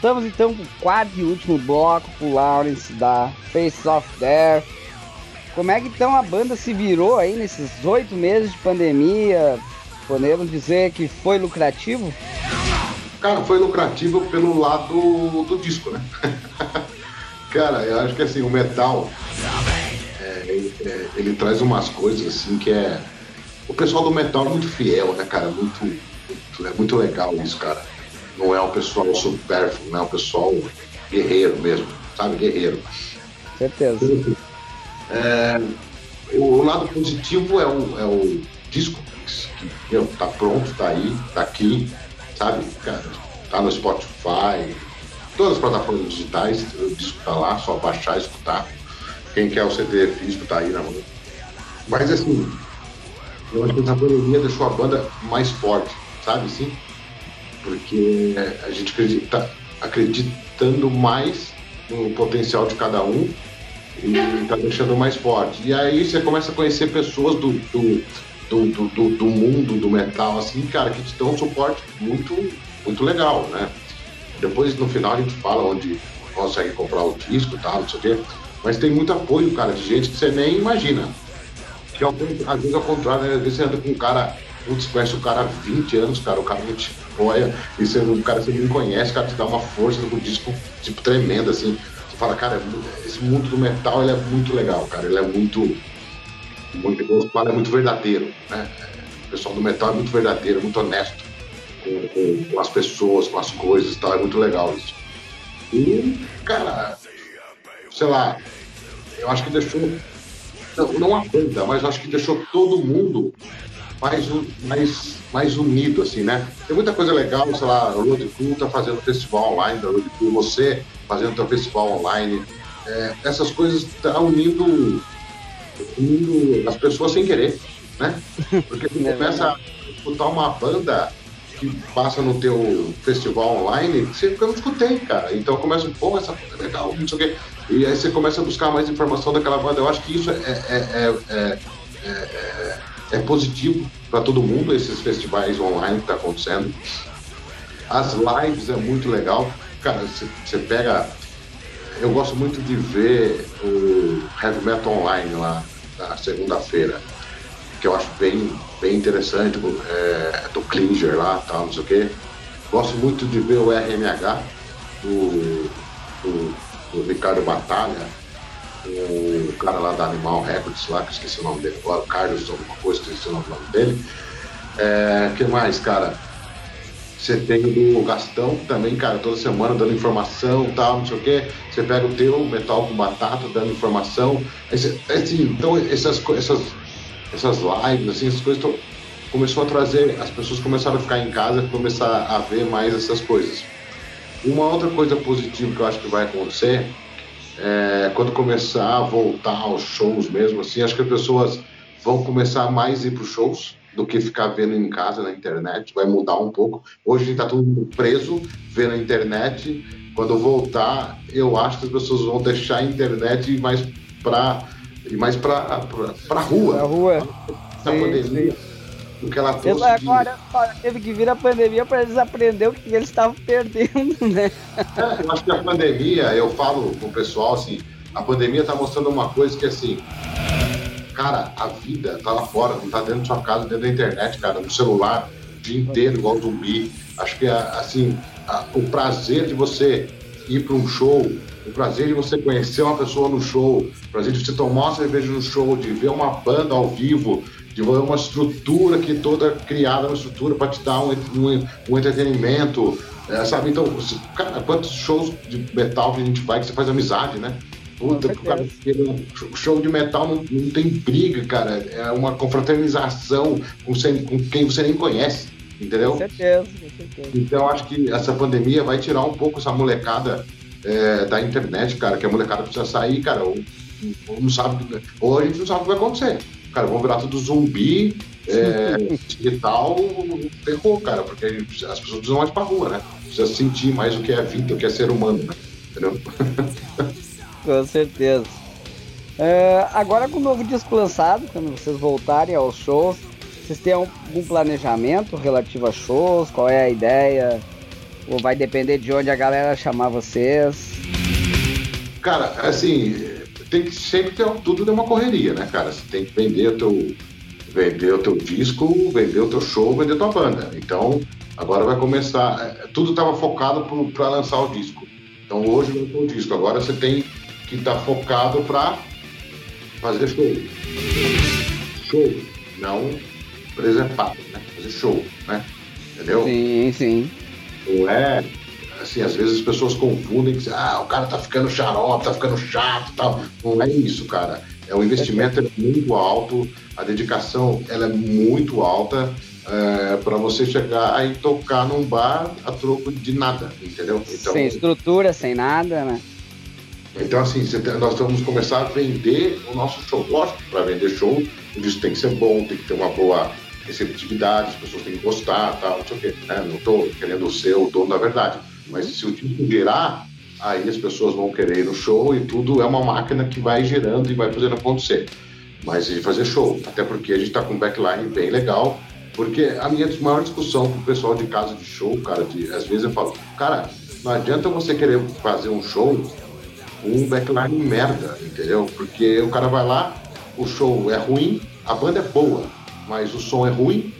Voltamos então pro quarto e último bloco pro Lawrence da Face of There. Como é que então a banda se virou aí nesses oito meses de pandemia? Podemos dizer que foi lucrativo? Cara, foi lucrativo pelo lado do disco, né? Cara, eu acho que assim, o metal é, ele, é, ele, traz umas coisas assim que é. O pessoal do metal é muito fiel, né, cara? Muito, muito, é muito legal isso, cara. É o pessoal supérfluo, não é o pessoal guerreiro mesmo, sabe? Guerreiro. Certeza. É, o, lado positivo é o, é o disco, que meu, tá pronto, tá aí, tá aqui, sabe? Cara, tá no Spotify, todas as plataformas digitais, o disco tá lá, só baixar e escutar. Quem quer o CD físico tá aí na mão. Mas assim, eu acho que essa pandemia deixou a banda mais forte, sabe assim? Porque a gente acredita, acreditando mais no potencial de cada um e tá deixando mais forte. E aí você começa a conhecer pessoas do, do, do, do, do mundo do metal, assim, cara, que te dão um suporte muito, muito legal, né? Depois, no final, a gente fala onde consegue comprar o disco e tal, não sei o quê. Mas tem muito apoio, cara, de gente que você nem imagina. Que às vezes ao contrário, né? Às vezes você anda com um cara, putz, conhece o cara há 20 anos, cara, o cara não te apoia, e você, o cara você não conhece, cara te dá uma força do disco, tipo, tremenda, assim. Você fala, cara, esse mundo do metal, ele é muito legal, cara, ele é muito, muito, é muito verdadeiro, né? O pessoal do metal é muito verdadeiro, muito honesto com, com, com as pessoas, com as coisas e tal, é muito legal isso. E, cara, sei lá, eu acho que deixou, não, não a banda, mas acho que deixou todo mundo mais, mais, mais unido, assim, né? Tem muita coisa legal, sei lá, o Road Crew tá fazendo festival online da Road Crew, você fazendo teu festival online. É, essas coisas estão tá unindo, unindo as pessoas sem querer, né? Porque é começa a escutar uma banda que passa no teu festival online, você fica, não escutei, cara. Então começa, pô, essa é legal, não sei o quê. E aí você começa a buscar mais informação daquela banda. Eu acho que isso é, é, é, é, é positivo para todo mundo, esses festivais online que tá acontecendo. As lives é muito legal. Cara, você, pega. Eu gosto muito de ver o Heavy Metal Online lá na segunda-feira, que eu acho bem bem interessante, é, do Klinger lá, tal, não sei o quê. Gosto muito de ver o RMH do, do, do Ricardo Batalha, o cara lá da Animal Records lá, que esqueci o nome dele agora, Carlos alguma coisa, esqueci o nome dele. É, que mais, cara? Você tem o Gastão também, cara, toda semana dando informação tal, não sei o quê. Você pega o teu Metal com Batata dando informação. Esse, assim, então, essas, essas essas lives, assim, essas coisas tão, começou a trazer, as pessoas começaram a ficar em casa, começar a ver mais essas coisas. Uma outra coisa positiva que eu acho que vai acontecer é quando começar a voltar aos shows mesmo, assim, acho que as pessoas vão começar mais a ir para os shows do que ficar vendo em casa na internet, vai mudar um pouco. Hoje a gente está todo mundo preso, vendo a internet. Quando voltar, eu acho que as pessoas vão deixar a internet mais para e mais para a rua. Pra rua. A pandemia. O que ela trouxe. Agora de... teve que vir a pandemia para eles aprenderem o que eles estavam perdendo, né? É, eu acho que a pandemia, eu falo com o pessoal assim, a pandemia está mostrando uma coisa que assim, cara, a vida tá lá fora, não tá dentro da sua casa, dentro da internet, cara, no celular, o dia inteiro, igual zumbi. Acho que assim, a, o prazer de você ir para um show, o prazer de você conhecer uma pessoa no show, o prazer de você tomar uma cerveja no show, de ver uma banda ao vivo, de uma estrutura que toda criada, uma estrutura para te dar um, um, um entretenimento, é, sabe? Então, cara, quantos shows de metal que a gente vai que você faz amizade, né? Puta, cara, show de metal não, não, tem briga, cara. É uma confraternização com, com quem você nem conhece, entendeu? Com certeza, com certeza. Então, acho que essa pandemia vai tirar um pouco essa molecada é, da internet, cara, que a molecada precisa sair, cara, ou, ou, não sabe, ou a gente não sabe o que vai acontecer. Cara, vão virar tudo zumbi, é, digital, ferrou, cara, porque as pessoas precisam mais pra rua, né? Precisa sentir mais o que é vida, o que é ser humano, né? Entendeu? Com certeza. É, agora com o novo disco lançado, quando vocês voltarem aos shows, vocês têm algum planejamento relativo a shows? Qual é a ideia? Ou vai depender de onde a galera chamar vocês? Cara, assim, tem que sempre ter tudo de uma correria, né, cara? Você tem que vender o teu, vender o teu disco, vender o teu show, vender a tua banda. Então, agora vai começar. É, tudo estava focado para lançar o disco. Então hoje lançou o disco. Agora você tem que estar tá focado para fazer show. Show, não preservado, né? Fazer show, né? Entendeu? Sim, sim. Não é assim, às vezes as pessoas confundem que ah, o cara tá ficando xarope, tá ficando chato tal. Não é isso, cara. É o investimento é muito alto, a dedicação ela é muito alta é, para você chegar e tocar num bar a troco de nada, entendeu? Então, sem estrutura, sem nada, né? Então, assim, nós vamos começar a vender o nosso show. Lógico, para vender show, o disco tem que ser bom, tem que ter uma boa receptividade, as pessoas têm que gostar, tal, não sei o quê. Né? Não estou querendo ser o dono da verdade. Mas se o disco virar, aí as pessoas vão querer ir no show e tudo é uma máquina que vai girando e vai fazendo acontecer. Mas de fazer show, até porque a gente está com um backline bem legal, porque a minha maior discussão com o pessoal de casa de show, cara, de, às vezes eu falo, cara, não adianta você querer fazer um show com um backline merda, entendeu? Porque o cara vai lá, o show é ruim, a banda é boa, mas o som é ruim,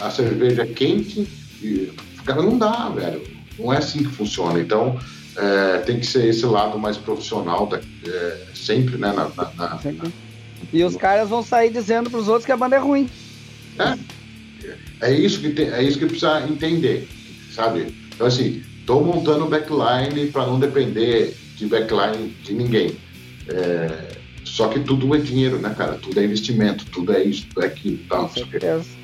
a cerveja é quente, e o cara não dá, velho. Não é assim que funciona. Então, é, tem que ser esse lado mais profissional, da, é, sempre, né? Na, na, na, e os caras vão sair dizendo para os outros que a banda é ruim. É, é isso que tem, é isso que precisa entender, sabe? Então assim, estou montando backline para não depender de backline de ninguém. É, só que tudo é dinheiro, né, cara? Tudo é investimento, tudo é isso, tudo é aquilo, tal. Com certeza.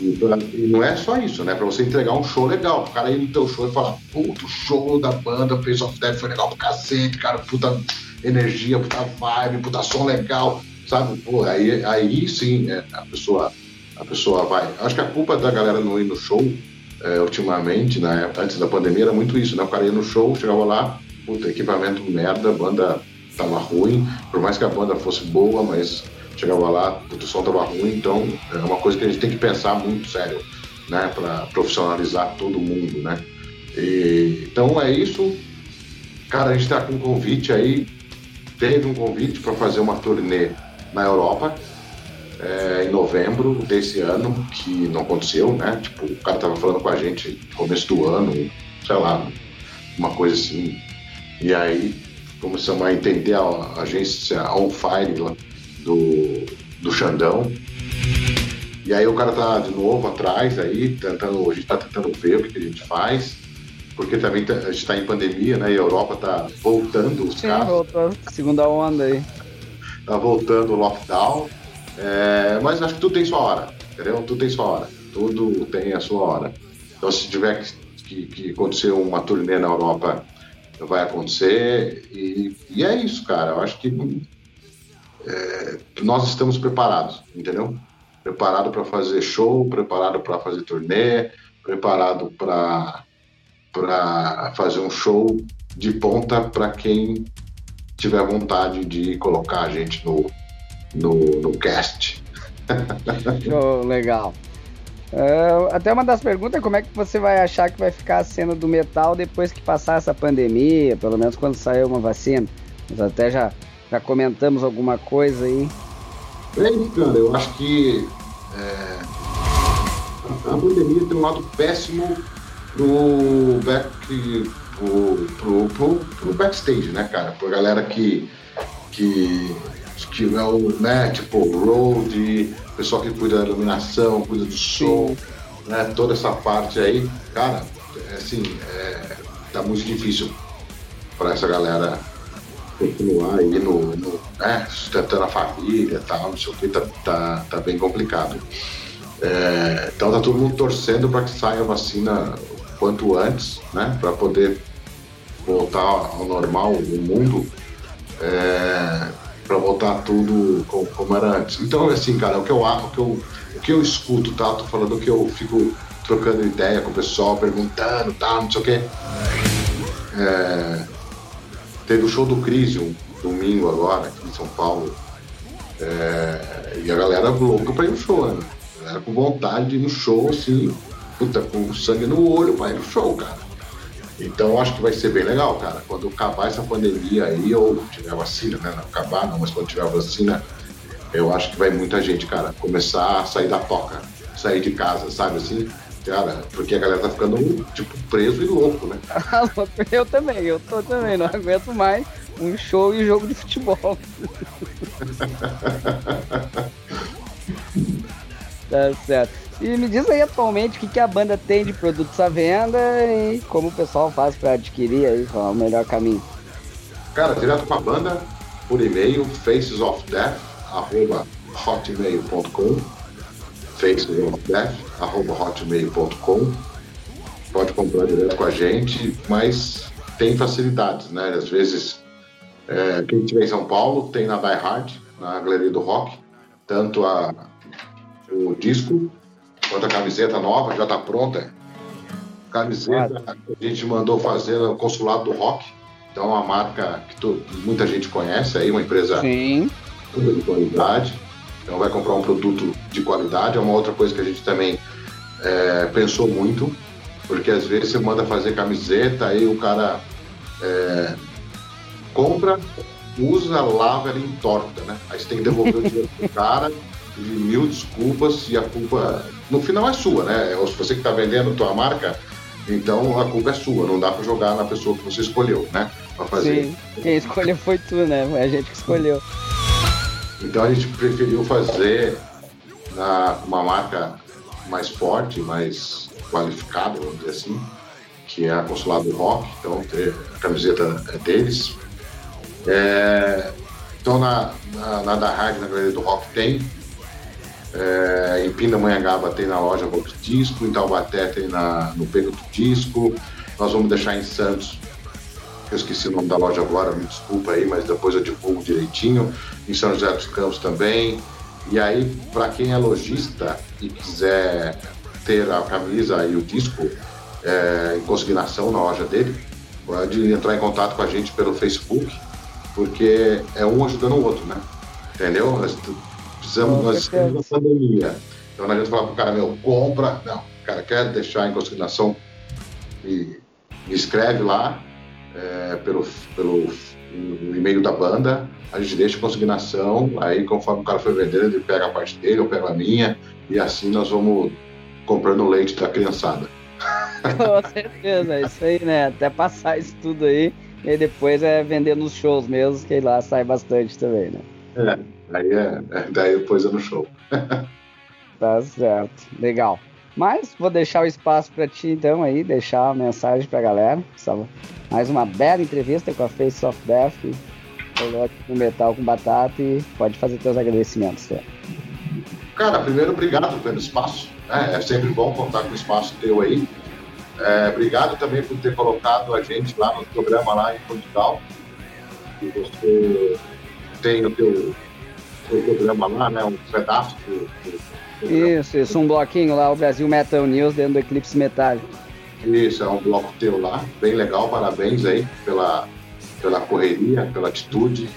E, e não é só isso, né? Pra você entregar um show legal. O cara ir no teu show e falar, puto, show da banda, Face of Death foi legal pro cacete, cara, puta energia, puta vibe, puta som legal, sabe? Pô, aí, aí sim é, a pessoa a pessoa vai. Acho que a culpa da galera não ir no show, é, ultimamente, né, antes da pandemia, era muito isso, né? O cara ia no show, chegava lá, puta, equipamento merda, banda tava ruim, por mais que a banda fosse boa, mas chegava lá, o som tava ruim, então é uma coisa que a gente tem que pensar muito sério, né, para profissionalizar todo mundo, né. E, então é isso. Cara, a gente está com um convite aí, teve um convite para fazer uma turnê na Europa é, em novembro desse ano, que não aconteceu, né? Tipo, o cara tava falando com a gente no começo do ano, sei lá, uma coisa assim. E aí começamos a entender a, agência On Fire lá, do, do Xandão. E aí o cara tá de novo atrás aí, tentando, a gente tá tentando ver o que, que a gente faz, porque também tá, a gente tá em pandemia, né? E a Europa tá voltando os Sim, casos. Voltou. Segunda onda aí. Tá voltando o lockdown. É, mas acho que tudo tem sua hora, entendeu? Tudo tem sua hora. Tudo tem a sua hora. Então se tiver que, que acontecer uma turnê na Europa, vai acontecer. E, e é isso, cara. Eu acho que é, nós estamos preparados, entendeu? Preparado para fazer show, preparado para fazer turnê, preparado para para fazer um show de ponta para quem tiver vontade de colocar a gente no, no, no cast. Show, legal. Uh, até uma das perguntas é como é que você vai achar que vai ficar a cena do metal depois que passar essa pandemia, pelo menos quando sair uma vacina. Nós até já, já comentamos alguma coisa aí. Bem, cara, eu acho que é, a pandemia tem um lado péssimo pro back pro, pro, pro, pro backstage, né, cara? Pra galera que, que, que é o, né, tipo, road, pessoal que cuida da iluminação, cuida do som, né, toda essa parte aí, cara, é, assim, é, tá muito difícil para essa galera continuar aí no, no né, sustentando a família e tal, não sei o que, tá, tá, tá bem complicado. É, então tá todo mundo torcendo para que saia a vacina o quanto antes, né, para poder voltar ao normal o mundo, é, para voltar tudo como, como, era antes. Então, assim, cara, o que eu o que eu, o que eu escuto, tá? Tô falando que eu fico trocando ideia com o pessoal, perguntando, tá, não sei o quê. É, teve o show do Crisium, domingo agora, aqui em São Paulo. É, e a galera louca pra ir no show, né? A galera com vontade de ir no show, assim, puta, com sangue no olho pra ir no show, cara. Então acho que vai ser bem legal, cara. Quando acabar essa pandemia aí, ou tiver vacina, né? Não acabar não, mas quando tiver vacina, eu acho que vai muita gente, cara, começar a sair da toca, sair de casa, sabe assim? Cara, porque a galera tá ficando, tipo, preso e louco, né? eu também, eu tô também, não aguento mais um show e jogo de futebol. tá certo. E me diz aí atualmente o que, que a banda tem de produtos à venda e como o pessoal faz para adquirir aí, qual é o melhor caminho. Cara, direto com a banda, por e-mail, facesofdeath.hotmail.com facesofdeath.hotmail.com Pode comprar direto com a gente, mas tem facilidades, né? Às vezes, é, quem estiver em São Paulo, tem na Die Hard, na Galeria do Rock, tanto a, o disco quanto a camiseta nova, já está pronta. Camiseta a gente mandou fazer no consulado do rock. Então é uma marca que tu, muita gente conhece aí, uma empresa Sim. de qualidade. Então vai comprar um produto de qualidade. É uma outra coisa que a gente também é, pensou muito, porque às vezes você manda fazer camiseta, aí o cara é, compra, usa, lava, ela entorta, né? Aí você tem que devolver o dinheiro pro cara de mil desculpas e a culpa no final é sua, né? Se você que está vendendo tua marca, então a culpa é sua, não dá para jogar na pessoa que você escolheu, né? Para fazer. Sim, quem escolheu foi tu, né? Foi a gente que escolheu. Então a gente preferiu fazer na, uma marca mais forte, mais qualificada, vamos dizer assim, que é a Consulado Rock, então a camiseta é deles. É, então na, na, na da Hard, na Galeria do Rock tem é, em Pindamonhangaba tem na loja Box Disco, em Taubaté tem na, no Pego do Disco. Nós vamos deixar em Santos, eu esqueci o nome da loja agora, me desculpa aí, mas depois eu divulgo direitinho. Em São José dos Campos também. E aí, para quem é lojista e quiser ter a camisa e o disco é, em consignação na loja dele, pode entrar em contato com a gente pelo Facebook, porque é um ajudando o outro, né? Entendeu? Precisamos, nós estamos na pandemia. Então não adianta falar para o cara, meu, compra. Não, o cara quer deixar em consignação e me escreve lá é, pelo, pelo e-mail da banda, a gente deixa consignação, aí conforme o cara for vendendo, ele pega a parte dele, eu pego a minha, e assim nós vamos comprando o leite da criançada. Com certeza, é isso aí, né? Até passar isso tudo aí, e depois é vender nos shows mesmo, que lá sai bastante também, né? É. Aí é, é, daí depois é no show. tá certo, legal. Mas vou deixar o espaço para ti então aí, deixar a mensagem pra galera. Mais uma bela entrevista com a Face of Death, coloque no metal com batata e pode fazer teus agradecimentos. Tá? Cara, primeiro obrigado pelo espaço. Né? É sempre bom contar com o espaço teu aí. É, obrigado também por ter colocado a gente lá no programa lá em Portugal. E você tem o teu o programa lá, né? Um pedaço do Isso, isso, um bloquinho lá, o Brasil Metal News dentro do Eclipse Metal. Isso, é um bloco teu lá, bem legal, parabéns aí pela, pela correria, pela atitude.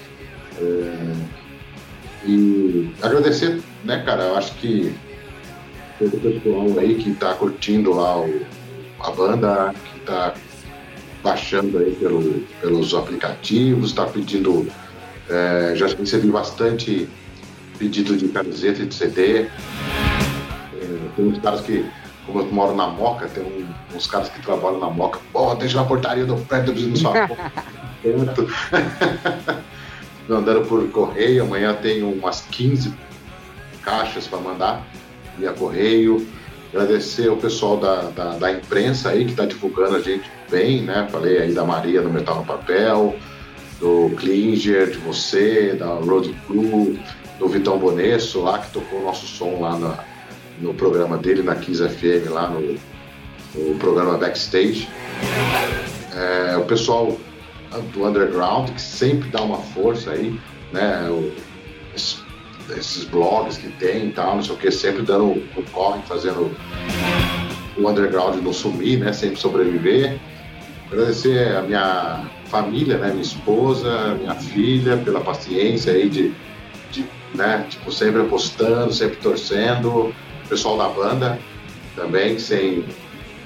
É, e agradecer, né, cara? Eu acho que todo o pessoal aí que tá curtindo lá o, a banda, que tá baixando aí pelo, pelos aplicativos, tá pedindo. É, já recebi bastante pedido de camiseta e de CD. É, tem uns caras que, como eu moro na Moca, tem um, uns caras que trabalham na Moca. Porra, deixa na portaria do prédio, preciso sua Mandando por correio, amanhã tem umas 15 caixas para mandar via correio. Agradecer o pessoal da, da, da imprensa aí que está divulgando a gente bem, né? Falei aí da Maria no Metal no Papel, do Klinger, de você, da Road Crew, do Vitão Bonesso lá, que tocou o nosso som lá na, no programa dele, na Kiss FM, lá no, no programa Backstage. É, o pessoal do underground, que sempre dá uma força aí, né? O, esses, esses, blogs que tem e tal, não sei o que, sempre dando o corre, fazendo o underground não sumir, né? Sempre sobreviver. Agradecer a minha família, né? Minha esposa, minha filha, pela paciência aí de né? Tipo, sempre apostando, sempre torcendo. O pessoal da banda também, sem,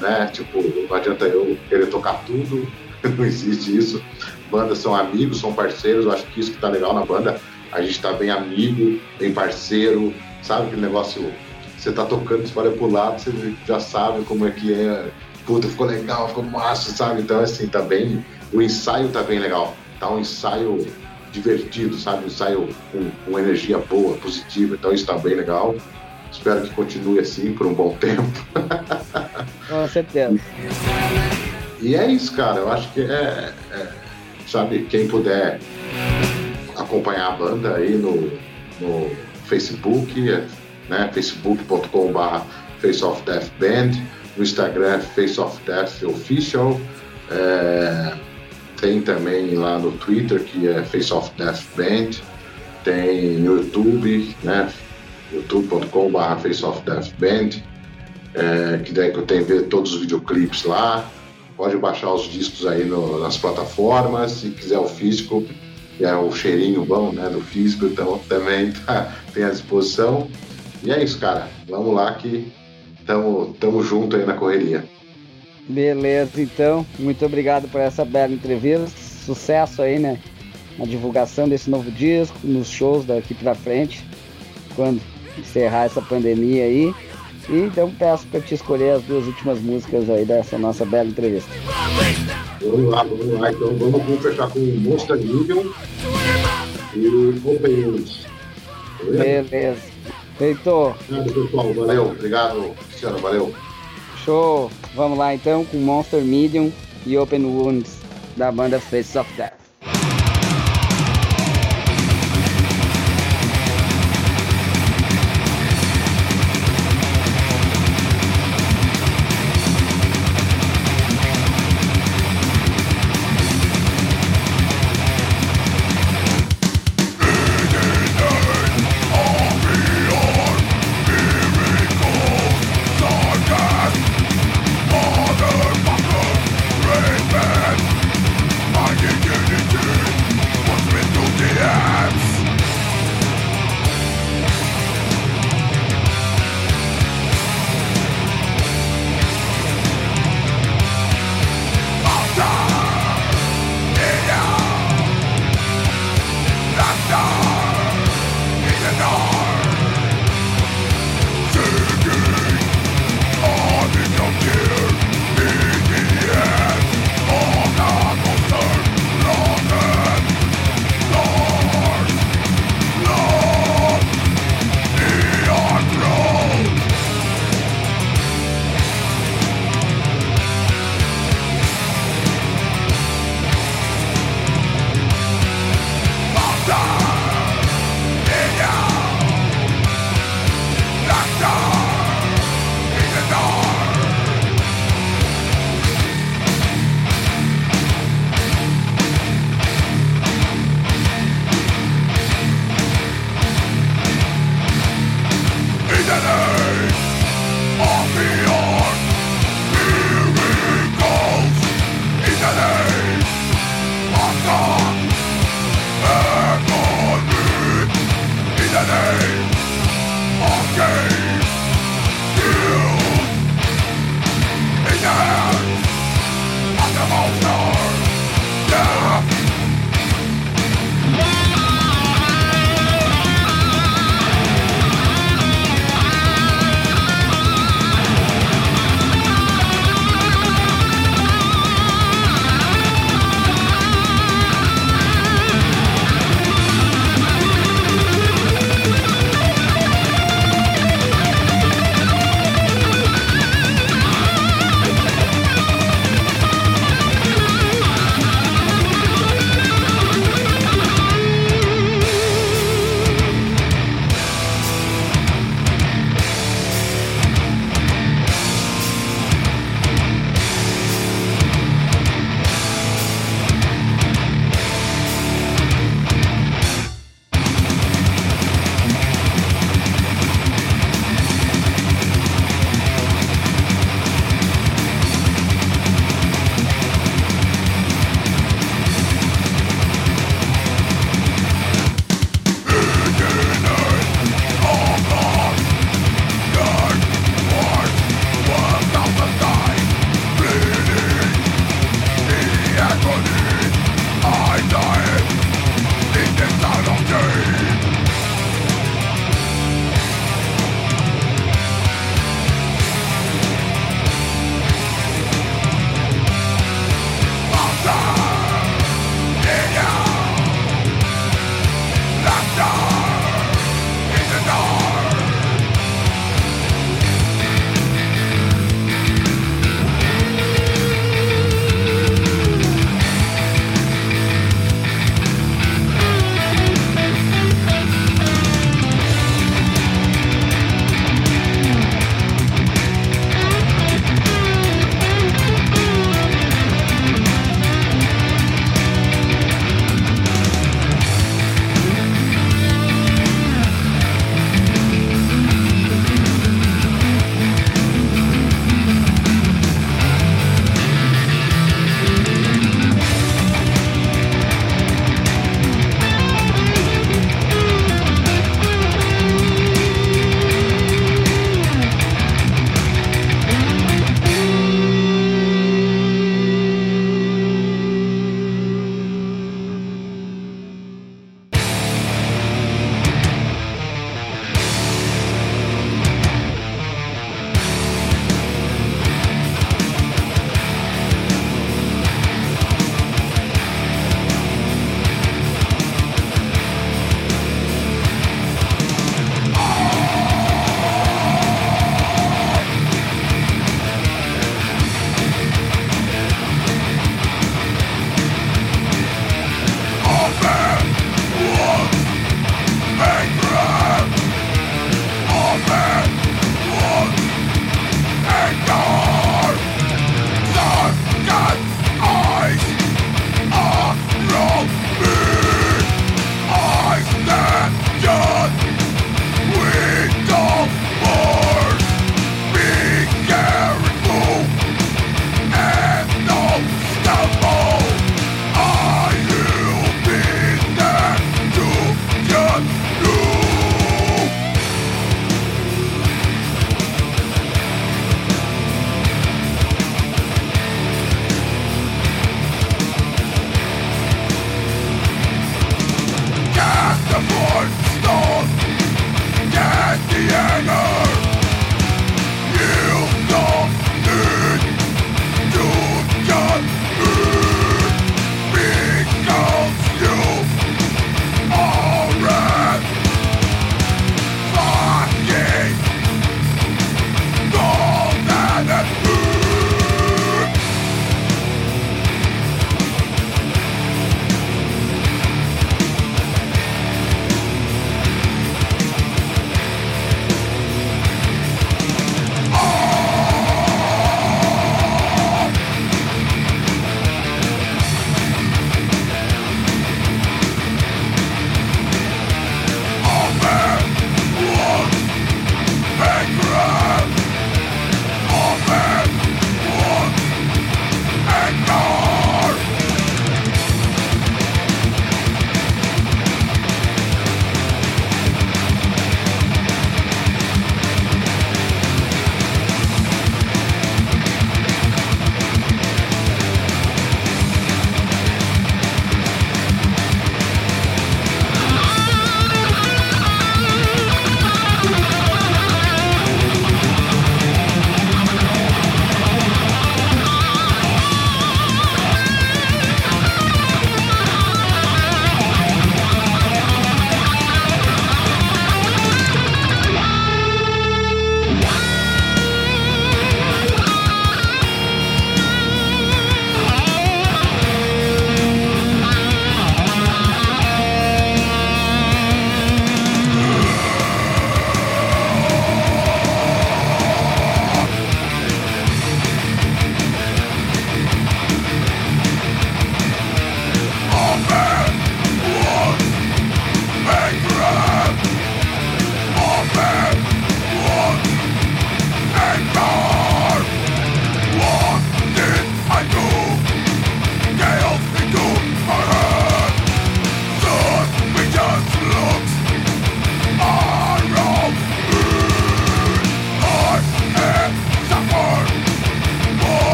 né? Tipo, não adianta eu querer tocar tudo, não existe isso. Bandas são amigos, são parceiros, eu acho que isso que tá legal na banda, a gente tá bem amigo, bem parceiro, sabe aquele negócio, você tá tocando, você olha pro lado, você já sabe como é que é, puta, ficou legal, ficou massa, sabe? Então, assim, tá bem, o ensaio tá bem legal, tá um ensaio divertido, sabe? Ensaio com, com energia boa, positiva, então isso tá bem legal. Espero que continue assim por um bom tempo. Com certeza. E é isso, cara. Eu acho que é, é, sabe, quem puder acompanhar a banda aí no, no Facebook, é, né, facebook.com.br Face of Death Band, no Instagram Face of Death Official, é, tem também lá no Twitter que é Face of Death Band, tem no YouTube, né, youtube.com.br Face of Death Band, é, que daí que eu tenho ver todos os videoclipes lá. Pode baixar os discos aí no, nas plataformas, se quiser o físico, que é o cheirinho bom né, do físico, então também tá, tem à disposição. E é isso, cara. Vamos lá que tamo, tamo junto aí na correria. Beleza, então. Muito obrigado por essa bela entrevista. Sucesso aí, né? Na divulgação desse novo disco, nos shows daqui pra frente, quando encerrar essa pandemia aí. E então peço para te escolher as duas últimas músicas aí dessa nossa bela entrevista. Vamos lá, vamos lá. Então vamos, vamos fechar com Monster Million e News. Beleza. Feito. Obrigado, pessoal. Valeu. Obrigado, Cristiano. Valeu. Show. Vamos lá então com Monster Medium e Open Wounds da banda Face of Death.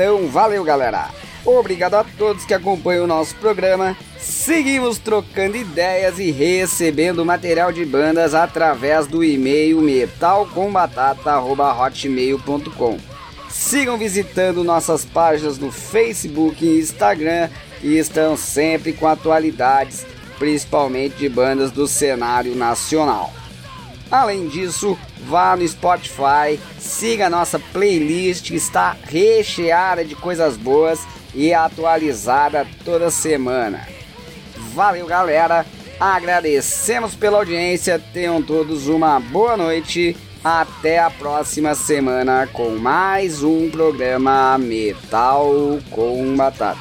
Então, valeu galera! Obrigado a todos que acompanham o nosso programa. Seguimos trocando ideias e recebendo material de bandas através do e-mail metalcombatata.hotmail.com. Sigam visitando nossas páginas no Facebook e Instagram e estão sempre com atualidades, principalmente de bandas do cenário nacional. Além disso, vá no Spotify, siga a nossa playlist que está recheada de coisas boas e atualizada toda semana. Valeu, galera! Agradecemos pela audiência, tenham todos uma boa noite. Até a próxima semana com mais um programa Metal com Batata.